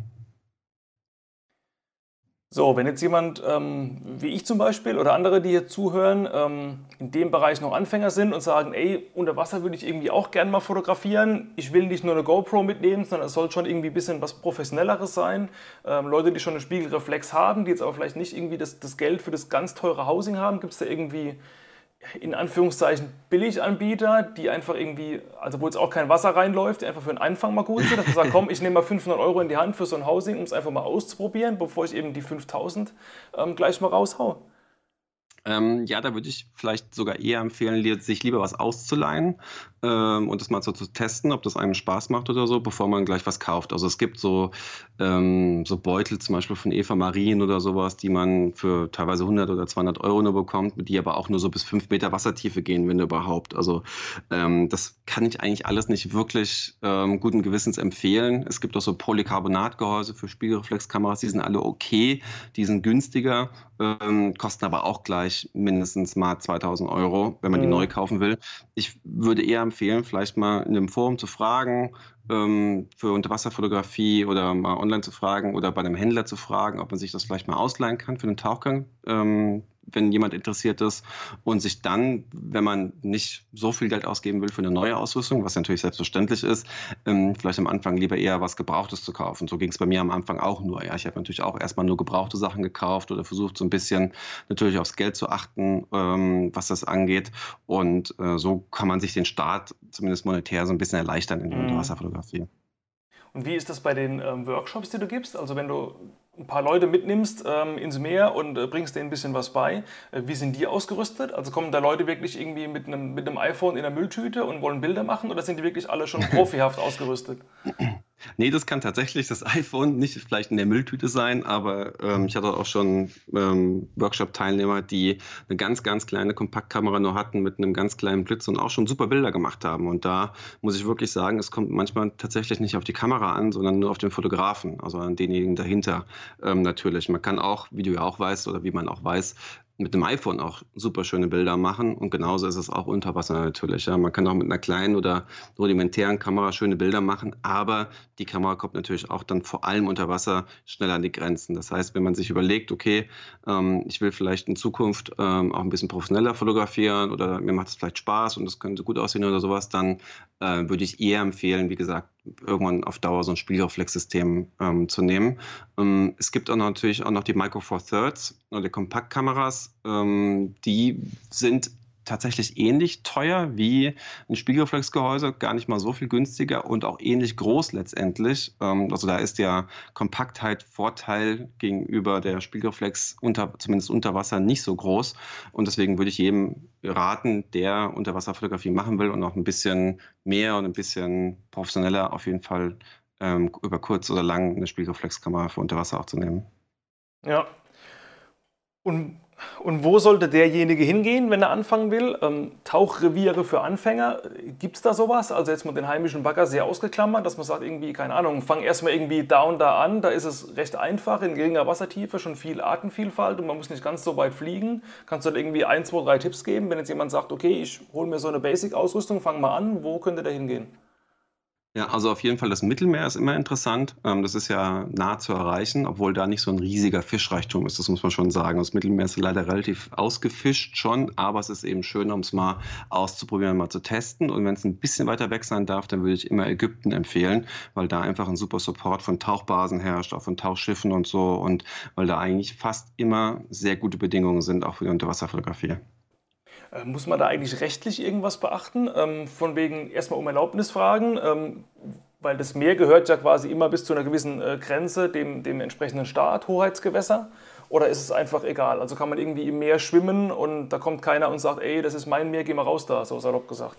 So, wenn jetzt jemand ähm, wie ich zum Beispiel oder andere, die hier zuhören, ähm, in dem Bereich noch Anfänger sind und sagen, ey, unter Wasser würde ich irgendwie auch gerne mal fotografieren. Ich will nicht nur eine GoPro mitnehmen, sondern es soll schon irgendwie ein bisschen was Professionelleres sein. Ähm, Leute, die schon eine Spiegelreflex haben, die jetzt aber vielleicht nicht irgendwie das, das Geld für das ganz teure Housing haben, gibt es da irgendwie in Anführungszeichen Billiganbieter, die einfach irgendwie, also wo jetzt auch kein Wasser reinläuft, die einfach für den Anfang mal gut sind, dass man sagt, komm, ich nehme mal 500 Euro in die Hand für so ein Housing, um es einfach mal auszuprobieren, bevor ich eben die 5000 ähm, gleich mal raushau. Ähm, ja, da würde ich vielleicht sogar eher empfehlen, sich lieber was auszuleihen ähm, und das mal so zu testen, ob das einem Spaß macht oder so, bevor man gleich was kauft. Also es gibt so, ähm, so Beutel zum Beispiel von Eva Marien oder sowas, die man für teilweise 100 oder 200 Euro nur bekommt, die aber auch nur so bis 5 Meter Wassertiefe gehen, wenn überhaupt. Also ähm, das kann ich eigentlich alles nicht wirklich ähm, guten Gewissens empfehlen. Es gibt auch so Polycarbonatgehäuse für Spiegelreflexkameras, die sind alle okay, die sind günstiger, ähm, kosten aber auch gleich mindestens mal 2000 Euro, wenn man die mhm. neu kaufen will. Ich würde eher empfehlen, vielleicht mal in einem Forum zu fragen, ähm, für Unterwasserfotografie oder mal online zu fragen oder bei einem Händler zu fragen, ob man sich das vielleicht mal ausleihen kann für den Tauchgang. Ähm, wenn jemand interessiert ist und sich dann, wenn man nicht so viel Geld ausgeben will für eine neue Ausrüstung, was natürlich selbstverständlich ist, ähm, vielleicht am Anfang lieber eher was Gebrauchtes zu kaufen. So ging es bei mir am Anfang auch nur. Ja, ich habe natürlich auch erstmal nur gebrauchte Sachen gekauft oder versucht so ein bisschen natürlich aufs Geld zu achten, ähm, was das angeht. Und äh, so kann man sich den Start zumindest monetär so ein bisschen erleichtern in der mhm. Unterwasserfotografie. Und wie ist das bei den ähm, Workshops, die du gibst? Also wenn du ein paar Leute mitnimmst ähm, ins Meer und äh, bringst denen ein bisschen was bei. Äh, wie sind die ausgerüstet? Also kommen da Leute wirklich irgendwie mit einem, mit einem iPhone in der Mülltüte und wollen Bilder machen oder sind die wirklich alle schon profihaft ausgerüstet? Nee, das kann tatsächlich das iPhone nicht vielleicht in der Mülltüte sein, aber ähm, ich hatte auch schon ähm, Workshop-Teilnehmer, die eine ganz, ganz kleine Kompaktkamera nur hatten mit einem ganz kleinen Blitz und auch schon super Bilder gemacht haben. Und da muss ich wirklich sagen, es kommt manchmal tatsächlich nicht auf die Kamera an, sondern nur auf den Fotografen, also an denjenigen dahinter ähm, natürlich. Man kann auch, wie du ja auch weißt oder wie man auch weiß, mit dem iPhone auch super schöne Bilder machen und genauso ist es auch unter Wasser natürlich. Ja. Man kann auch mit einer kleinen oder rudimentären Kamera schöne Bilder machen, aber die Kamera kommt natürlich auch dann vor allem unter Wasser schneller an die Grenzen. Das heißt, wenn man sich überlegt, okay, ähm, ich will vielleicht in Zukunft ähm, auch ein bisschen professioneller fotografieren oder mir macht es vielleicht Spaß und das könnte gut aussehen oder sowas, dann äh, würde ich eher empfehlen, wie gesagt, irgendwann auf Dauer so ein Spiegelreflexsystem ähm, zu nehmen. Ähm, es gibt auch natürlich auch noch die Micro Four Thirds oder die Kompaktkameras, ähm, die sind tatsächlich ähnlich teuer wie ein Spiegelreflexgehäuse, gar nicht mal so viel günstiger und auch ähnlich groß letztendlich. Ähm, also da ist ja Kompaktheit Vorteil gegenüber der Spiegelreflex unter, zumindest unter Wasser nicht so groß. Und deswegen würde ich jedem raten, der Unterwasserfotografie machen will und auch ein bisschen mehr und ein bisschen professioneller auf jeden Fall ähm, über kurz oder lang eine Spiegelreflexkamera für Unterwasser aufzunehmen. Ja. Und und wo sollte derjenige hingehen, wenn er anfangen will? Ähm, Tauchreviere für Anfänger, gibt es da sowas? Also jetzt mit den heimischen Bagger sehr ausgeklammert, dass man sagt, irgendwie, keine Ahnung, fang erstmal irgendwie da und da an, da ist es recht einfach, in geringer Wassertiefe, schon viel Artenvielfalt und man muss nicht ganz so weit fliegen. Kannst du da irgendwie ein, zwei, drei Tipps geben, wenn jetzt jemand sagt, okay, ich hole mir so eine Basic-Ausrüstung, fang mal an, wo könnte der hingehen? Ja, also auf jeden Fall das Mittelmeer ist immer interessant. Ähm, das ist ja nah zu erreichen, obwohl da nicht so ein riesiger Fischreichtum ist, das muss man schon sagen. Das Mittelmeer ist leider relativ ausgefischt schon, aber es ist eben schön, um es mal auszuprobieren, mal zu testen. Und wenn es ein bisschen weiter weg sein darf, dann würde ich immer Ägypten empfehlen, weil da einfach ein super Support von Tauchbasen herrscht, auch von Tauchschiffen und so und weil da eigentlich fast immer sehr gute Bedingungen sind, auch für die Unterwasserfotografie. Äh, muss man da eigentlich rechtlich irgendwas beachten? Ähm, von wegen erstmal um Erlaubnis fragen, ähm, weil das Meer gehört ja quasi immer bis zu einer gewissen äh, Grenze dem, dem entsprechenden Staat, Hoheitsgewässer. Oder ist es einfach egal? Also kann man irgendwie im Meer schwimmen und da kommt keiner und sagt, ey, das ist mein Meer, geh mal raus da, so salopp gesagt.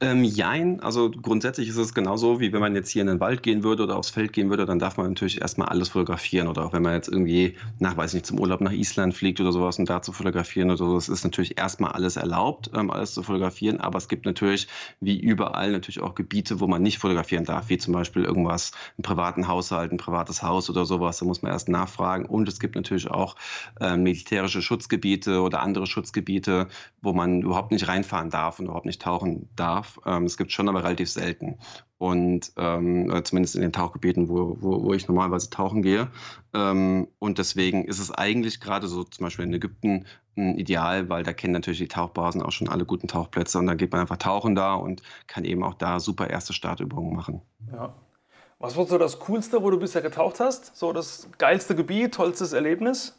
Ähm, jein, also grundsätzlich ist es genauso, wie wenn man jetzt hier in den Wald gehen würde oder aufs Feld gehen würde, dann darf man natürlich erstmal alles fotografieren. Oder auch wenn man jetzt irgendwie nach, weiß ich nicht, zum Urlaub nach Island fliegt oder sowas und da zu fotografieren oder so, es ist natürlich erstmal alles erlaubt, ähm, alles zu fotografieren. Aber es gibt natürlich, wie überall, natürlich auch Gebiete, wo man nicht fotografieren darf, wie zum Beispiel irgendwas, einen privaten Haushalt, ein privates Haus oder sowas. Da muss man erst nachfragen. Und es gibt natürlich auch äh, militärische Schutzgebiete oder andere Schutzgebiete, wo man überhaupt nicht reinfahren darf und überhaupt nicht tauchen darf darf. Ähm, es gibt schon aber relativ selten. Und ähm, zumindest in den Tauchgebieten, wo, wo, wo ich normalerweise tauchen gehe. Ähm, und deswegen ist es eigentlich gerade so zum Beispiel in Ägypten ein Ideal, weil da kennen natürlich die Tauchbasen auch schon alle guten Tauchplätze und dann geht man einfach tauchen da und kann eben auch da super erste Startübungen machen. Ja. Was war so das Coolste, wo du bisher getaucht hast? So das geilste Gebiet, tollstes Erlebnis?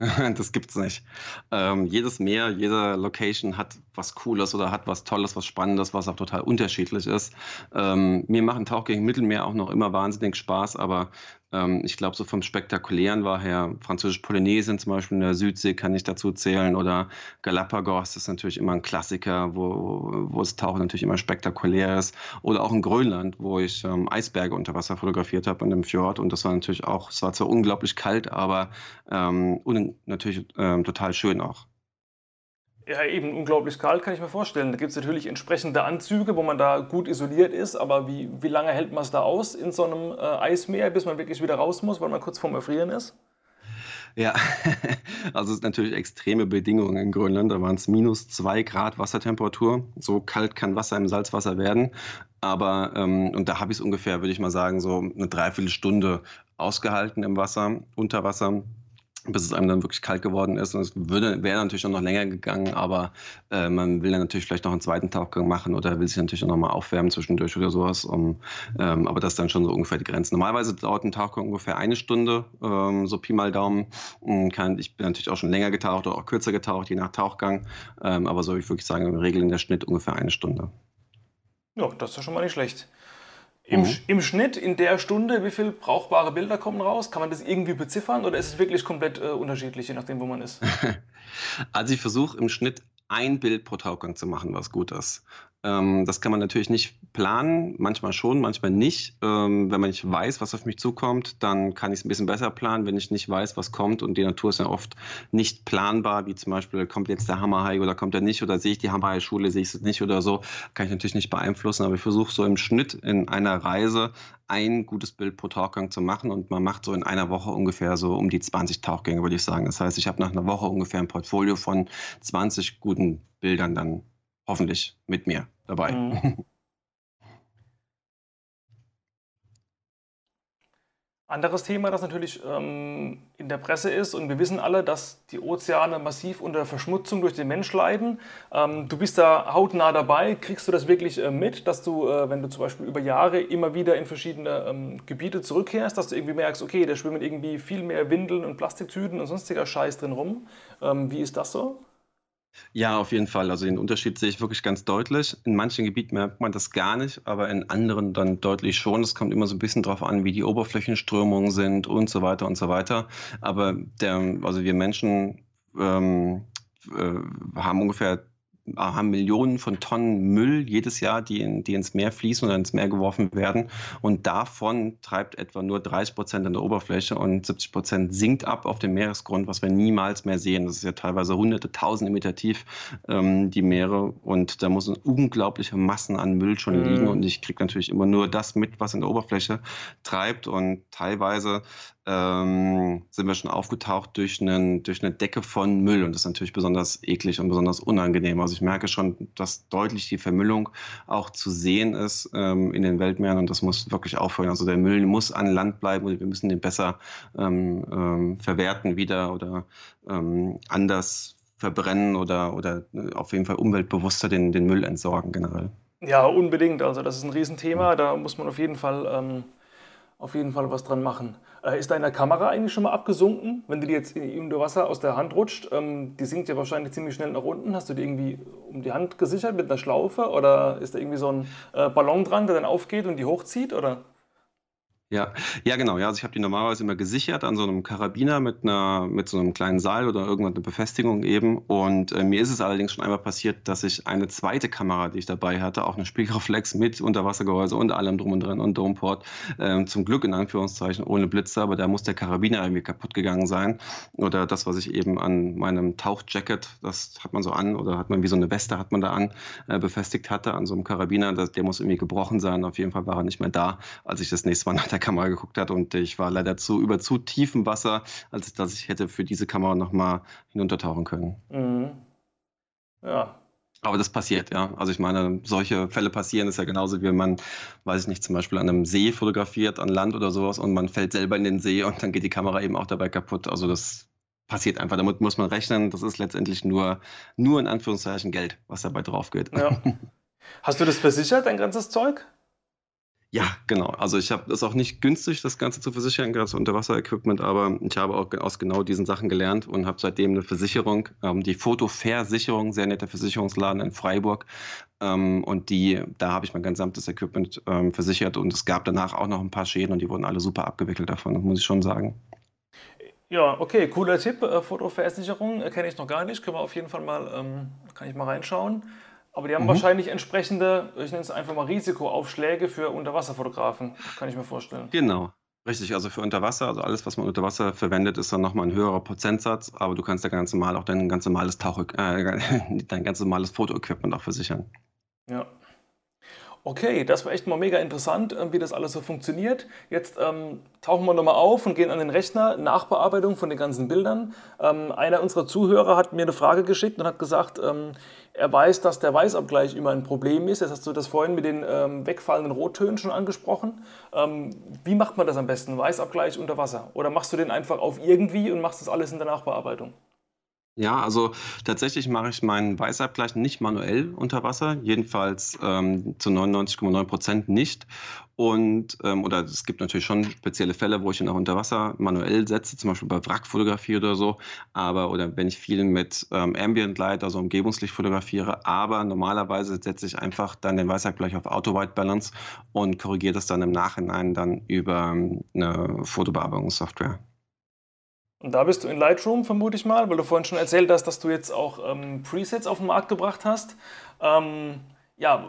Das gibt's nicht. Ähm, jedes Meer, jede Location hat was Cooles oder hat was Tolles, was Spannendes, was auch total unterschiedlich ist. Ähm, mir machen Tauchgänge im Mittelmeer auch noch immer wahnsinnig Spaß, aber ähm, ich glaube, so vom Spektakulären war her Französisch-Polynesien zum Beispiel in der Südsee kann ich dazu zählen oder Galapagos ist natürlich immer ein Klassiker, wo, wo das Tauchen natürlich immer spektakulär ist. Oder auch in Grönland, wo ich ähm, Eisberge unter Wasser fotografiert habe in dem Fjord und das war natürlich auch, es war zwar unglaublich kalt, aber ähm, und natürlich ähm, total schön auch. Ja, eben unglaublich kalt, kann ich mir vorstellen. Da gibt es natürlich entsprechende Anzüge, wo man da gut isoliert ist, aber wie, wie lange hält man es da aus in so einem äh, Eismeer, bis man wirklich wieder raus muss, weil man kurz vorm Erfrieren ist? Ja, also es sind natürlich extreme Bedingungen in Grönland. Da waren es minus zwei Grad Wassertemperatur. So kalt kann Wasser im Salzwasser werden. Aber, ähm, und da habe ich es ungefähr, würde ich mal sagen, so eine Dreiviertelstunde ausgehalten im Wasser, unter Wasser bis es einem dann wirklich kalt geworden ist. Und es würde, wäre natürlich noch länger gegangen, aber äh, man will dann natürlich vielleicht noch einen zweiten Tauchgang machen oder will sich natürlich auch noch mal aufwärmen zwischendurch oder sowas. Um, ähm, aber das ist dann schon so ungefähr die Grenze. Normalerweise dauert ein Tauchgang ungefähr eine Stunde, ähm, so Pi mal Daumen. Hm, kann, ich bin natürlich auch schon länger getaucht oder auch kürzer getaucht, je nach Tauchgang. Ähm, aber so würde ich wirklich sagen, in der Regel in der Schnitt ungefähr eine Stunde. Ja, das ist schon mal nicht schlecht. Im, mhm. Im Schnitt in der Stunde, wie viele brauchbare Bilder kommen raus? Kann man das irgendwie beziffern oder ist es wirklich komplett äh, unterschiedlich, je nachdem, wo man ist? also ich versuche im Schnitt ein Bild pro Tauchgang zu machen, was gut ist. Ähm, das kann man natürlich nicht planen, manchmal schon, manchmal nicht. Ähm, wenn man nicht weiß, was auf mich zukommt, dann kann ich es ein bisschen besser planen. Wenn ich nicht weiß, was kommt und die Natur ist ja oft nicht planbar, wie zum Beispiel kommt jetzt der Hammerhai oder kommt er nicht oder sehe ich die Hammerhai-Schule, sehe ich es nicht oder so, kann ich natürlich nicht beeinflussen, aber ich versuche so im Schnitt in einer Reise ein gutes Bild pro Tauchgang zu machen und man macht so in einer Woche ungefähr so um die 20 Tauchgänge, würde ich sagen. Das heißt, ich habe nach einer Woche ungefähr ein Portfolio von 20 guten Bildern dann hoffentlich mit mir dabei. Mhm. Anderes Thema, das natürlich ähm, in der Presse ist, und wir wissen alle, dass die Ozeane massiv unter Verschmutzung durch den Mensch leiden. Ähm, du bist da hautnah dabei. Kriegst du das wirklich äh, mit, dass du, äh, wenn du zum Beispiel über Jahre immer wieder in verschiedene ähm, Gebiete zurückkehrst, dass du irgendwie merkst, okay, da schwimmen irgendwie viel mehr Windeln und Plastiktüten und sonstiger Scheiß drin rum. Ähm, wie ist das so? Ja, auf jeden Fall. Also den Unterschied sehe ich wirklich ganz deutlich. In manchen Gebieten merkt man das gar nicht, aber in anderen dann deutlich schon. Es kommt immer so ein bisschen drauf an, wie die Oberflächenströmungen sind und so weiter und so weiter. Aber der, also wir Menschen ähm, äh, haben ungefähr haben Millionen von Tonnen Müll jedes Jahr, die, in, die ins Meer fließen oder ins Meer geworfen werden. Und davon treibt etwa nur 30 Prozent an der Oberfläche und 70 Prozent sinkt ab auf dem Meeresgrund, was wir niemals mehr sehen. Das ist ja teilweise hunderte, tausende Meter tief, ähm, die Meere. Und da muss unglaubliche Massen an Müll schon liegen. Mhm. Und ich kriege natürlich immer nur das mit, was in der Oberfläche treibt. Und teilweise ähm, sind wir schon aufgetaucht durch, einen, durch eine Decke von Müll und das ist natürlich besonders eklig und besonders unangenehm. Also ich merke schon, dass deutlich die Vermüllung auch zu sehen ist ähm, in den Weltmeeren und das muss wirklich aufhören. Also der Müll muss an Land bleiben und wir müssen den besser ähm, ähm verwerten wieder oder ähm, anders verbrennen oder, oder auf jeden Fall umweltbewusster den, den Müll entsorgen generell. Ja, unbedingt. Also das ist ein Riesenthema. Da muss man auf jeden Fall, ähm, auf jeden Fall was dran machen. Äh, ist deine Kamera eigentlich schon mal abgesunken? Wenn die jetzt unter Wasser aus der Hand rutscht, ähm, die sinkt ja wahrscheinlich ziemlich schnell nach unten. Hast du die irgendwie um die Hand gesichert mit einer Schlaufe? Oder ist da irgendwie so ein äh, Ballon dran, der dann aufgeht und die hochzieht? Oder? Ja, ja, genau. Ja, also ich habe die normalerweise immer gesichert an so einem Karabiner mit einer, mit so einem kleinen Seil oder irgendwann eine Befestigung eben. Und äh, mir ist es allerdings schon einmal passiert, dass ich eine zweite Kamera, die ich dabei hatte, auch eine Spiegelreflex mit Unterwassergehäuse und allem drum und dran und Domeport, äh, zum Glück in Anführungszeichen ohne Blitzer, aber da muss der Karabiner irgendwie kaputt gegangen sein. Oder das, was ich eben an meinem Tauchjacket, das hat man so an oder hat man wie so eine Weste hat man da an, äh, befestigt hatte an so einem Karabiner, das, der muss irgendwie gebrochen sein. Auf jeden Fall war er nicht mehr da, als ich das nächste Mal nach der der Kamera geguckt hat und ich war leider zu über zu tiefem Wasser, als dass ich hätte für diese Kamera nochmal hinuntertauchen können. Mhm. Ja. Aber das passiert, ja. Also ich meine, solche Fälle passieren, ist ja genauso wie wenn man, weiß ich nicht, zum Beispiel an einem See fotografiert, an Land oder sowas und man fällt selber in den See und dann geht die Kamera eben auch dabei kaputt. Also das passiert einfach. Damit muss man rechnen. Das ist letztendlich nur, nur in Anführungszeichen Geld, was dabei drauf geht. Ja. Hast du das versichert, dein ganzes Zeug? Ja, genau. Also ich habe es auch nicht günstig, das Ganze zu versichern, gerade Unterwasser-Equipment, aber ich habe auch aus genau diesen Sachen gelernt und habe seitdem eine Versicherung, ähm, die Fotoversicherung, sehr netter Versicherungsladen in Freiburg. Ähm, und die, da habe ich mein gesamtes Equipment ähm, versichert und es gab danach auch noch ein paar Schäden und die wurden alle super abgewickelt davon, muss ich schon sagen. Ja, okay, cooler Tipp. Äh, Fotoversicherung äh, kenne ich noch gar nicht. Können wir auf jeden Fall mal, ähm, kann ich mal reinschauen. Aber die haben mhm. wahrscheinlich entsprechende, ich nenne es einfach mal Risikoaufschläge für Unterwasserfotografen, kann ich mir vorstellen. Genau. Richtig, also für Unterwasser, also alles, was man unter Wasser verwendet, ist dann nochmal ein höherer Prozentsatz, aber du kannst ja ganz normal auch dein ganz normales Tauch, äh, dein ganz normales Fotoequipment auch versichern. Ja. Okay, das war echt mal mega interessant, äh, wie das alles so funktioniert. Jetzt ähm, tauchen wir nochmal auf und gehen an den Rechner. Nachbearbeitung von den ganzen Bildern. Ähm, einer unserer Zuhörer hat mir eine Frage geschickt und hat gesagt, ähm, er weiß, dass der Weißabgleich immer ein Problem ist. Jetzt hast du das vorhin mit den ähm, wegfallenden Rottönen schon angesprochen. Ähm, wie macht man das am besten? Weißabgleich unter Wasser? Oder machst du den einfach auf irgendwie und machst das alles in der Nachbearbeitung? Ja, also tatsächlich mache ich meinen Weißabgleich nicht manuell unter Wasser, jedenfalls ähm, zu 99,9 Prozent nicht. Und ähm, oder es gibt natürlich schon spezielle Fälle, wo ich ihn auch unter Wasser manuell setze, zum Beispiel bei Wrackfotografie oder so. Aber oder wenn ich viel mit ähm, Ambient Light, also Umgebungslicht fotografiere. Aber normalerweise setze ich einfach dann den Weißabgleich auf Auto White Balance und korrigiere das dann im Nachhinein dann über ähm, eine Fotobearbeitungssoftware. Und da bist du in Lightroom, vermute ich mal, weil du vorhin schon erzählt hast, dass du jetzt auch ähm, Presets auf den Markt gebracht hast. Ähm, ja,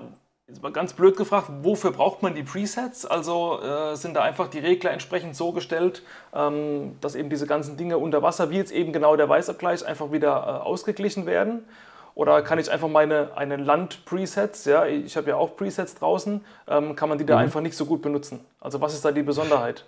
jetzt mal ganz blöd gefragt, wofür braucht man die Presets? Also äh, sind da einfach die Regler entsprechend so gestellt, ähm, dass eben diese ganzen Dinge unter Wasser, wie jetzt eben genau der Weißabgleich, einfach wieder äh, ausgeglichen werden? Oder kann ich einfach meine eine Land-Presets, ja, ich habe ja auch Presets draußen, ähm, kann man die da mhm. einfach nicht so gut benutzen? Also was ist da die Besonderheit?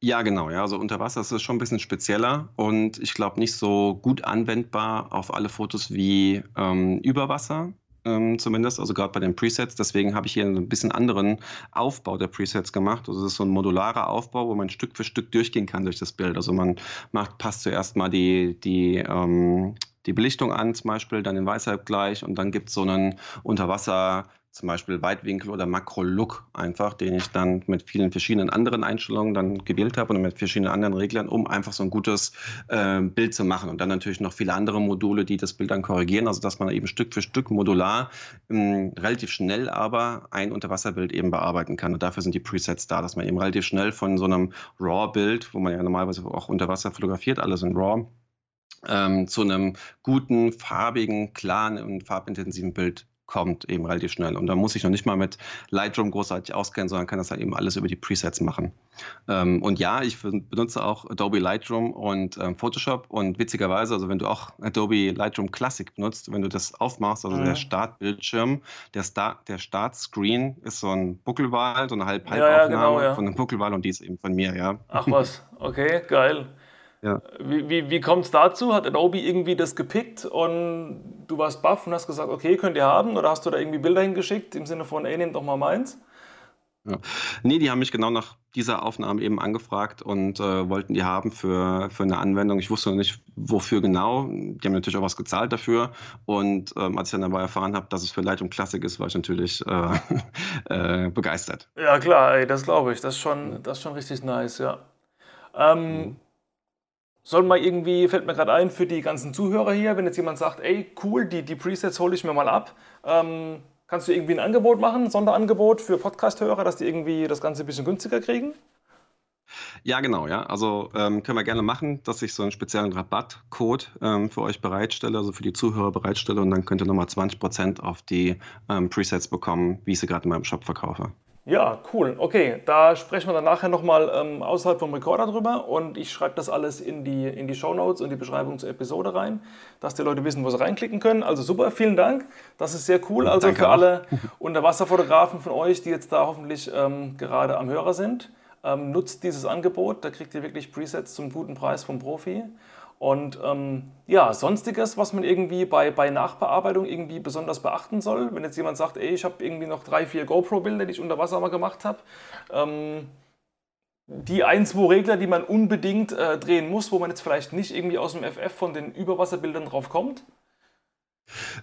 Ja, genau. Ja, also unter Wasser ist es schon ein bisschen spezieller und ich glaube nicht so gut anwendbar auf alle Fotos wie ähm, über Wasser ähm, zumindest, also gerade bei den Presets. Deswegen habe ich hier ein bisschen anderen Aufbau der Presets gemacht. Also es ist so ein modularer Aufbau, wo man Stück für Stück durchgehen kann durch das Bild. Also man macht, passt zuerst mal die, die ähm, die Belichtung an, zum Beispiel, dann den Weißhalbgleich und dann gibt es so einen Unterwasser- zum Beispiel Weitwinkel oder Makro-Look einfach, den ich dann mit vielen verschiedenen anderen Einstellungen dann gewählt habe und mit verschiedenen anderen Reglern, um einfach so ein gutes äh, Bild zu machen. Und dann natürlich noch viele andere Module, die das Bild dann korrigieren, also dass man eben Stück für Stück modular ähm, relativ schnell aber ein Unterwasserbild eben bearbeiten kann. Und dafür sind die Presets da, dass man eben relativ schnell von so einem RAW-Bild, wo man ja normalerweise auch unter Wasser fotografiert, alles in RAW, ähm, zu einem guten, farbigen, klaren und farbintensiven Bild kommt eben relativ schnell. Und da muss ich noch nicht mal mit Lightroom großartig auskennen, sondern kann das halt eben alles über die Presets machen. Ähm, und ja, ich benutze auch Adobe Lightroom und ähm, Photoshop. Und witzigerweise, also wenn du auch Adobe Lightroom Classic benutzt, wenn du das aufmachst, also mhm. der Startbildschirm, der, Start, der Startscreen ist so ein Buckelwal, so eine Halb Halbaufnahme ja, ja, genau, ja. von einem Buckelwal und die ist eben von mir, ja. Ach was, okay, geil. Ja. Wie, wie, wie kommt es dazu? Hat Adobe irgendwie das gepickt und du warst baff und hast gesagt, okay, könnt ihr haben? Oder hast du da irgendwie Bilder hingeschickt im Sinne von, ey, nehmt doch mal meins? Ja. Nee, die haben mich genau nach dieser Aufnahme eben angefragt und äh, wollten die haben für, für eine Anwendung. Ich wusste noch nicht, wofür genau. Die haben natürlich auch was gezahlt dafür. Und ähm, als ich dann dabei erfahren habe, dass es für Lightroom Classic ist, war ich natürlich äh, äh, begeistert. Ja, klar, ey, das glaube ich. Das ist, schon, das ist schon richtig nice, ja. Ähm, mhm. Soll mal irgendwie, fällt mir gerade ein, für die ganzen Zuhörer hier, wenn jetzt jemand sagt, ey, cool, die, die Presets hole ich mir mal ab, ähm, kannst du irgendwie ein Angebot machen, ein Sonderangebot für Podcast-Hörer, dass die irgendwie das Ganze ein bisschen günstiger kriegen? Ja, genau, ja. Also ähm, können wir gerne machen, dass ich so einen speziellen Rabattcode ähm, für euch bereitstelle, also für die Zuhörer bereitstelle und dann könnt ihr nochmal 20% auf die ähm, Presets bekommen, wie ich sie gerade in meinem Shop verkaufe. Ja, cool. Okay, da sprechen wir dann nachher nochmal ähm, außerhalb vom Recorder drüber und ich schreibe das alles in die, in die Show Notes und die Beschreibung zur Episode rein, dass die Leute wissen, wo sie reinklicken können. Also super, vielen Dank. Das ist sehr cool. Also Danke für auch. alle Unterwasserfotografen von euch, die jetzt da hoffentlich ähm, gerade am Hörer sind, ähm, nutzt dieses Angebot. Da kriegt ihr wirklich Presets zum guten Preis vom Profi. Und ähm, ja, sonstiges, was man irgendwie bei, bei Nachbearbeitung irgendwie besonders beachten soll. Wenn jetzt jemand sagt, ey, ich habe irgendwie noch drei, vier GoPro-Bilder, die ich unter Wasser mal gemacht habe. Ähm, die ein, zwei Regler, die man unbedingt äh, drehen muss, wo man jetzt vielleicht nicht irgendwie aus dem FF von den Überwasserbildern drauf kommt?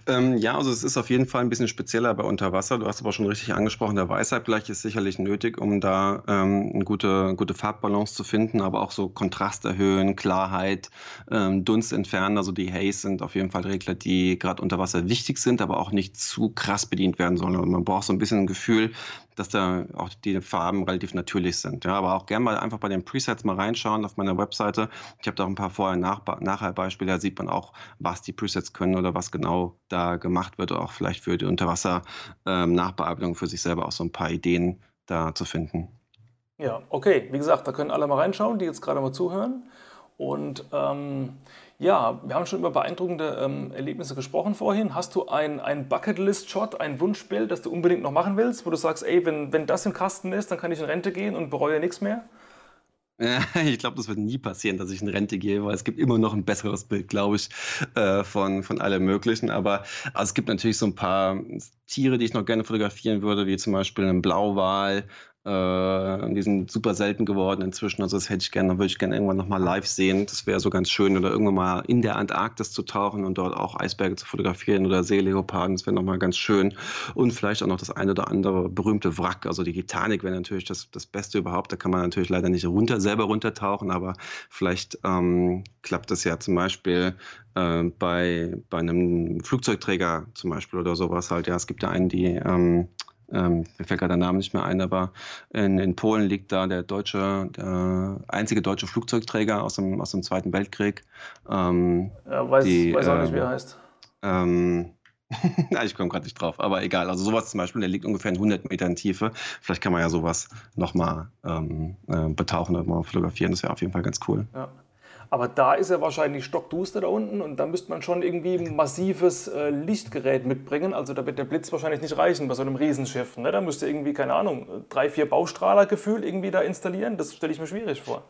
Ähm, ja, also es ist auf jeden Fall ein bisschen spezieller bei Unterwasser. Du hast aber schon richtig angesprochen, der Weißheitblech ist sicherlich nötig, um da ähm, eine gute, gute Farbbalance zu finden, aber auch so Kontrast erhöhen, Klarheit, ähm, Dunst entfernen. Also die Haze sind auf jeden Fall Regler, die gerade unter Wasser wichtig sind, aber auch nicht zu krass bedient werden sollen. Also man braucht so ein bisschen ein Gefühl, dass da auch die Farben relativ natürlich sind. Ja, aber auch gerne mal einfach bei den Presets mal reinschauen auf meiner Webseite. Ich habe da auch ein paar Vorher- und Nachher-Beispiele. Da sieht man auch, was die Presets können oder was genau da gemacht wird. Auch vielleicht für die Unterwasser-Nachbearbeitung ähm, für sich selber auch so ein paar Ideen da zu finden. Ja, okay. Wie gesagt, da können alle mal reinschauen, die jetzt gerade mal zuhören. Und ähm, ja, wir haben schon über beeindruckende ähm, Erlebnisse gesprochen vorhin. Hast du ein, ein Bucketlist-Shot, ein Wunschbild, das du unbedingt noch machen willst, wo du sagst, ey, wenn, wenn das im Kasten ist, dann kann ich in Rente gehen und bereue nichts mehr? ich glaube, das wird nie passieren, dass ich in Rente gehe, weil es gibt immer noch ein besseres Bild, glaube ich, äh, von, von allem Möglichen. Aber also es gibt natürlich so ein paar Tiere, die ich noch gerne fotografieren würde, wie zum Beispiel ein Blauwal äh, die sind super selten geworden inzwischen. Also das hätte ich gerne, würde ich gerne irgendwann nochmal live sehen. Das wäre so ganz schön. Oder irgendwann mal in der Antarktis zu tauchen und dort auch Eisberge zu fotografieren oder Seeleoparden. Das wäre nochmal ganz schön. Und vielleicht auch noch das eine oder andere berühmte Wrack. Also die Titanic wäre natürlich das, das Beste überhaupt. Da kann man natürlich leider nicht runter, selber runtertauchen, aber vielleicht ähm, klappt das ja zum Beispiel äh, bei, bei einem Flugzeugträger zum Beispiel oder sowas halt. Ja, es gibt ja einen, die ähm, ähm, mir fällt gerade der Name nicht mehr ein, aber in, in, Polen liegt da der deutsche, der einzige deutsche Flugzeugträger aus dem, aus dem Zweiten Weltkrieg. Ähm, ja, weiß, die, weiß auch nicht, wie er ähm, heißt. Ähm, ich komme gerade nicht drauf, aber egal. Also sowas zum Beispiel, der liegt ungefähr in 100 Metern Tiefe. Vielleicht kann man ja sowas nochmal ähm, äh, betauchen oder mal fotografieren. Das wäre auf jeden Fall ganz cool. Ja. Aber da ist er wahrscheinlich stockduster da unten und da müsste man schon irgendwie ein massives äh, Lichtgerät mitbringen. Also da wird der Blitz wahrscheinlich nicht reichen bei so einem Riesenschiff. Ne? Da müsste irgendwie, keine Ahnung, drei, vier Baustrahler gefühlt irgendwie da installieren. Das stelle ich mir schwierig vor.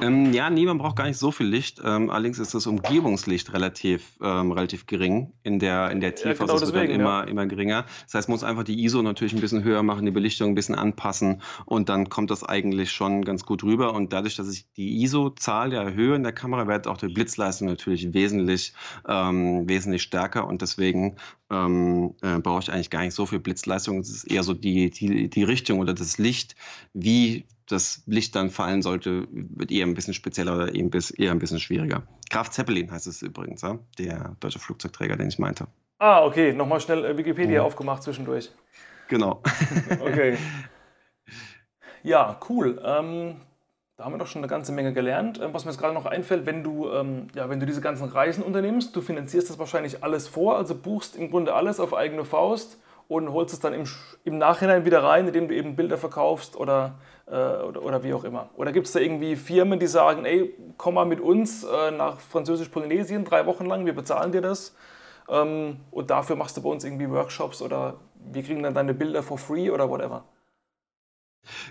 Ähm, ja, nee, man braucht gar nicht so viel Licht. Ähm, allerdings ist das Umgebungslicht relativ, ähm, relativ gering in der, in der Tiefe. Ja, genau also es wird dann immer, ja. immer geringer. Das heißt, man muss einfach die ISO natürlich ein bisschen höher machen, die Belichtung ein bisschen anpassen und dann kommt das eigentlich schon ganz gut rüber. Und dadurch, dass ich die ISO-Zahl der Höhe in der Kamera, wird auch die Blitzleistung natürlich wesentlich, ähm, wesentlich stärker und deswegen ähm, äh, brauche ich eigentlich gar nicht so viel Blitzleistung. Es ist eher so die, die, die Richtung oder das Licht, wie das Licht dann fallen sollte, wird eher ein bisschen spezieller oder eher ein bisschen schwieriger. Graf Zeppelin heißt es übrigens, ja? der deutsche Flugzeugträger, den ich meinte. Ah, okay, nochmal schnell äh, Wikipedia mhm. aufgemacht zwischendurch. Genau. okay. Ja, cool. Ähm, Da haben wir doch schon eine ganze Menge gelernt. Ähm, was mir jetzt gerade noch einfällt, wenn du, ähm, ja, wenn du diese ganzen Reisen unternimmst, du finanzierst das wahrscheinlich alles vor, also buchst im Grunde alles auf eigene Faust und holst es dann im, im Nachhinein wieder rein, indem du eben Bilder verkaufst oder, äh, oder, oder, wie auch immer. Oder gibt es da irgendwie Firmen, die sagen, ey, komm mal mit uns äh, nach Französisch-Polynesien drei Wochen lang, wir bezahlen dir das ähm, und dafür machst du bei uns irgendwie Workshops oder wir kriegen dann deine Bilder for free oder whatever?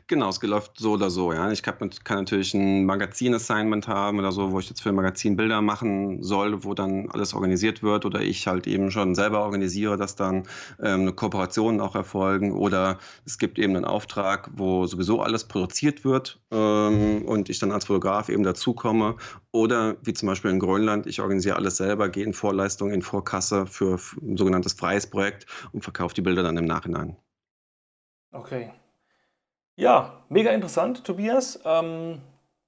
Genau, es läuft so oder so, ja. Ich kann, kann natürlich ein Magazin-Assignment haben oder so, wo ich jetzt für ein Magazin Bilder machen soll, wo dann alles organisiert wird oder ich halt eben schon selber organisiere, dass dann ähm, eine Kooperation auch erfolgen oder es gibt eben einen Auftrag, wo sowieso alles produziert wird ähm, und ich dann als Fotograf eben dazukomme oder wie zum Beispiel in Grönland, ich organisiere alles selber, gehe in Vorleistung, in Vorkasse für ein sogenanntes freies Projekt und verkaufe die Bilder dann im Nachhinein. Okay. Ja, mega interessant, Tobias. Ähm,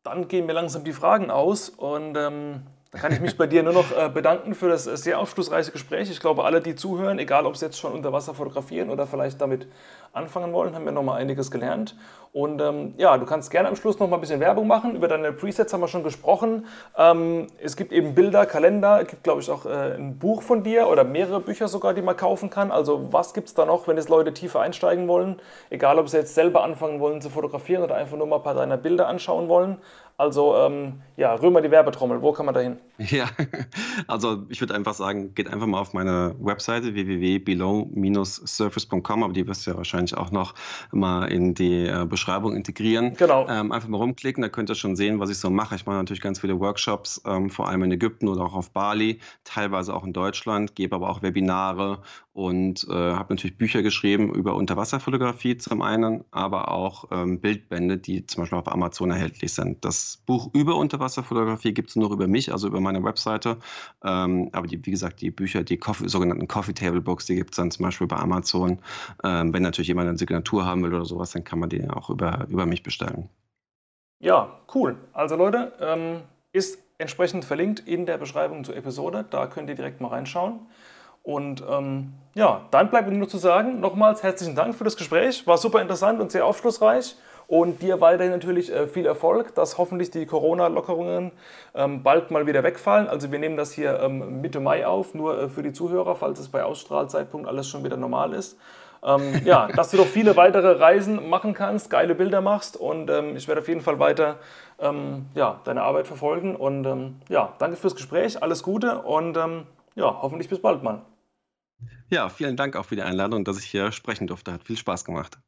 dann gehen mir langsam die Fragen aus und ähm, da kann ich mich bei dir nur noch äh, bedanken für das sehr aufschlussreiche Gespräch. Ich glaube, alle, die zuhören, egal ob sie jetzt schon unter Wasser fotografieren oder vielleicht damit anfangen wollen, haben wir nochmal einiges gelernt. Und ähm, ja, du kannst gerne am Schluss noch mal ein bisschen Werbung machen. Über deine Presets haben wir schon gesprochen. Ähm, es gibt eben Bilder, Kalender, es gibt, glaube ich, auch äh, ein Buch von dir oder mehrere Bücher sogar, die man kaufen kann. Also was gibt es da noch, wenn jetzt Leute tiefer einsteigen wollen? Egal, ob sie jetzt selber anfangen wollen zu fotografieren oder einfach nur mal ein paar deiner Bilder anschauen wollen. Also ähm, ja, rühr mal die Werbetrommel, wo kann man da hin? Ja, also ich würde einfach sagen, geht einfach mal auf meine Webseite www.below-surface.com, aber die wirst du ja wahrscheinlich auch noch mal in die äh, Beschreibung integrieren. Genau. Ähm, einfach mal rumklicken, da könnt ihr schon sehen, was ich so mache. Ich mache natürlich ganz viele Workshops, ähm, vor allem in Ägypten oder auch auf Bali, teilweise auch in Deutschland, gebe aber auch Webinare und äh, habe natürlich Bücher geschrieben über Unterwasserfotografie zum einen, aber auch ähm, Bildbände, die zum Beispiel auf Amazon erhältlich sind. Das Buch über Unterwasserfotografie gibt es nur über mich, also über meine Webseite. Ähm, aber die, wie gesagt, die Bücher, die Coffee, sogenannten Coffee Table Books, die gibt es dann zum Beispiel bei Amazon. Ähm, wenn natürlich jemand eine Signatur haben will oder sowas, dann kann man die auch über, über mich bestellen. Ja, cool. Also Leute, ähm, ist entsprechend verlinkt in der Beschreibung zur Episode. Da könnt ihr direkt mal reinschauen. Und ähm, ja, dann bleibt mir nur zu sagen, nochmals herzlichen Dank für das Gespräch. War super interessant und sehr aufschlussreich. Und dir weiterhin natürlich äh, viel Erfolg, dass hoffentlich die Corona-Lockerungen ähm, bald mal wieder wegfallen. Also wir nehmen das hier ähm, Mitte Mai auf, nur äh, für die Zuhörer, falls es bei Ausstrahlzeitpunkt alles schon wieder normal ist. Ähm, ja, dass du doch viele weitere Reisen machen kannst, geile Bilder machst und ähm, ich werde auf jeden Fall weiter ähm, ja, deine Arbeit verfolgen. Und ähm, ja, danke fürs Gespräch, alles Gute und ja, hoffentlich bis bald mal. Ja, vielen Dank auch für die Einladung, dass ich hier sprechen durfte. Hat viel Spaß gemacht.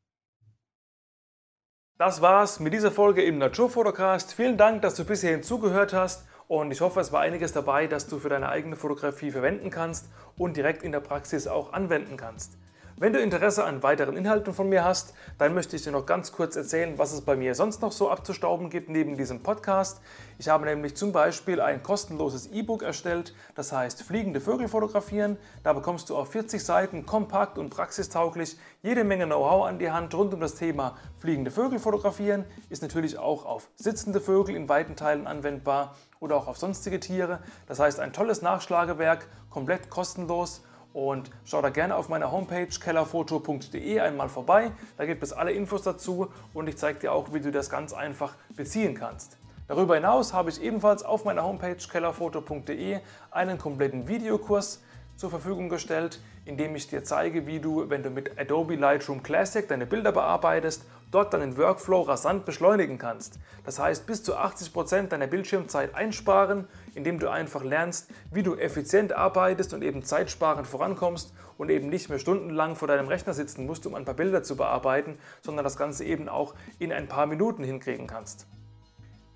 Das war's mit dieser Folge im Naturfotocast. Vielen Dank, dass du bis hierhin zugehört hast und ich hoffe, es war einiges dabei, das du für deine eigene Fotografie verwenden kannst und direkt in der Praxis auch anwenden kannst. Wenn du Interesse an weiteren Inhalten von mir hast, dann möchte ich dir noch ganz kurz erzählen, was es bei mir sonst noch so abzustauben gibt neben diesem Podcast. Ich habe nämlich zum Beispiel ein kostenloses E-Book erstellt, das heißt Fliegende Vögel fotografieren. Da bekommst du auf 40 Seiten kompakt und praxistauglich jede Menge Know-how an die Hand rund um das Thema Fliegende Vögel fotografieren. Ist natürlich auch auf sitzende Vögel in weiten Teilen anwendbar oder auch auf sonstige Tiere. Das heißt ein tolles Nachschlagewerk, komplett kostenlos und schau da gerne auf meiner Homepage kellerfoto.de einmal vorbei. Da gibt es alle Infos dazu und ich zeige dir auch, wie du das ganz einfach beziehen kannst. Darüber hinaus habe ich ebenfalls auf meiner Homepage kellerfoto.de einen kompletten Videokurs zur Verfügung gestellt, in dem ich dir zeige, wie du, wenn du mit Adobe Lightroom Classic deine Bilder bearbeitest, dort deinen Workflow rasant beschleunigen kannst. Das heißt, bis zu 80% deiner Bildschirmzeit einsparen, indem du einfach lernst, wie du effizient arbeitest und eben zeitsparend vorankommst und eben nicht mehr stundenlang vor deinem Rechner sitzen musst, um ein paar Bilder zu bearbeiten, sondern das Ganze eben auch in ein paar Minuten hinkriegen kannst.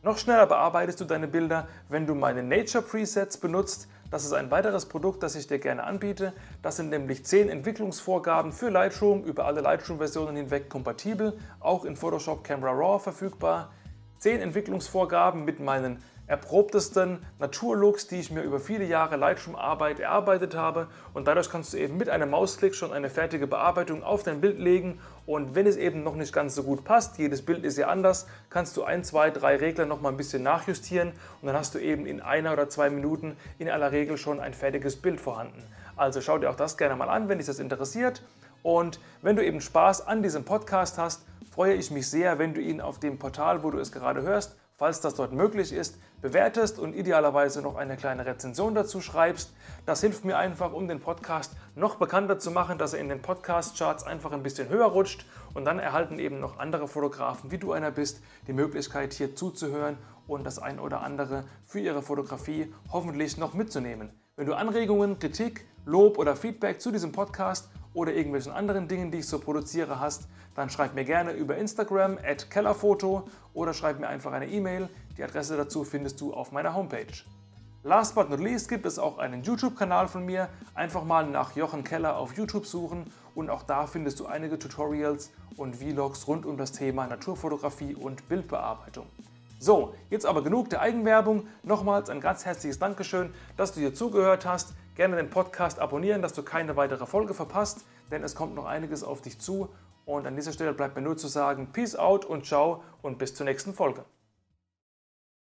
Noch schneller bearbeitest du deine Bilder, wenn du meine Nature Presets benutzt. Das ist ein weiteres Produkt, das ich dir gerne anbiete. Das sind nämlich 10 Entwicklungsvorgaben für Lightroom, über alle Lightroom-Versionen hinweg kompatibel, auch in Photoshop Camera Raw verfügbar. 10 Entwicklungsvorgaben mit meinen erprobtesten Naturlooks, die ich mir über viele Jahre Lightroom-Arbeit erarbeitet habe. Und dadurch kannst du eben mit einem Mausklick schon eine fertige Bearbeitung auf dein Bild legen. Und wenn es eben noch nicht ganz so gut passt, jedes Bild ist ja anders, kannst du ein, zwei, drei Regler noch mal ein bisschen nachjustieren und dann hast du eben in einer oder zwei Minuten in aller Regel schon ein fertiges Bild vorhanden. Also schau dir auch das gerne mal an, wenn dich das interessiert. Und wenn du eben Spaß an diesem Podcast hast, freue ich mich sehr, wenn du ihn auf dem Portal, wo du es gerade hörst, falls das dort möglich ist, bewertest und idealerweise noch eine kleine Rezension dazu schreibst. Das hilft mir einfach, um den Podcast noch bekannter zu machen, dass er in den Podcast-Charts einfach ein bisschen höher rutscht und dann erhalten eben noch andere Fotografen, wie du einer bist, die Möglichkeit hier zuzuhören und das ein oder andere für ihre Fotografie hoffentlich noch mitzunehmen. Wenn du Anregungen, Kritik, Lob oder Feedback zu diesem Podcast oder irgendwelchen anderen Dingen, die ich so produziere, hast, dann schreib mir gerne über Instagram at kellerfoto oder schreib mir einfach eine E-Mail. Die Adresse dazu findest du auf meiner Homepage. Last but not least gibt es auch einen YouTube-Kanal von mir. Einfach mal nach Jochen Keller auf YouTube suchen und auch da findest du einige Tutorials und Vlogs rund um das Thema Naturfotografie und Bildbearbeitung. So, jetzt aber genug der Eigenwerbung. Nochmals ein ganz herzliches Dankeschön, dass du hier zugehört hast. Gerne den Podcast abonnieren, dass du keine weitere Folge verpasst, denn es kommt noch einiges auf dich zu. Und an dieser Stelle bleibt mir nur zu sagen, Peace out und ciao und bis zur nächsten Folge.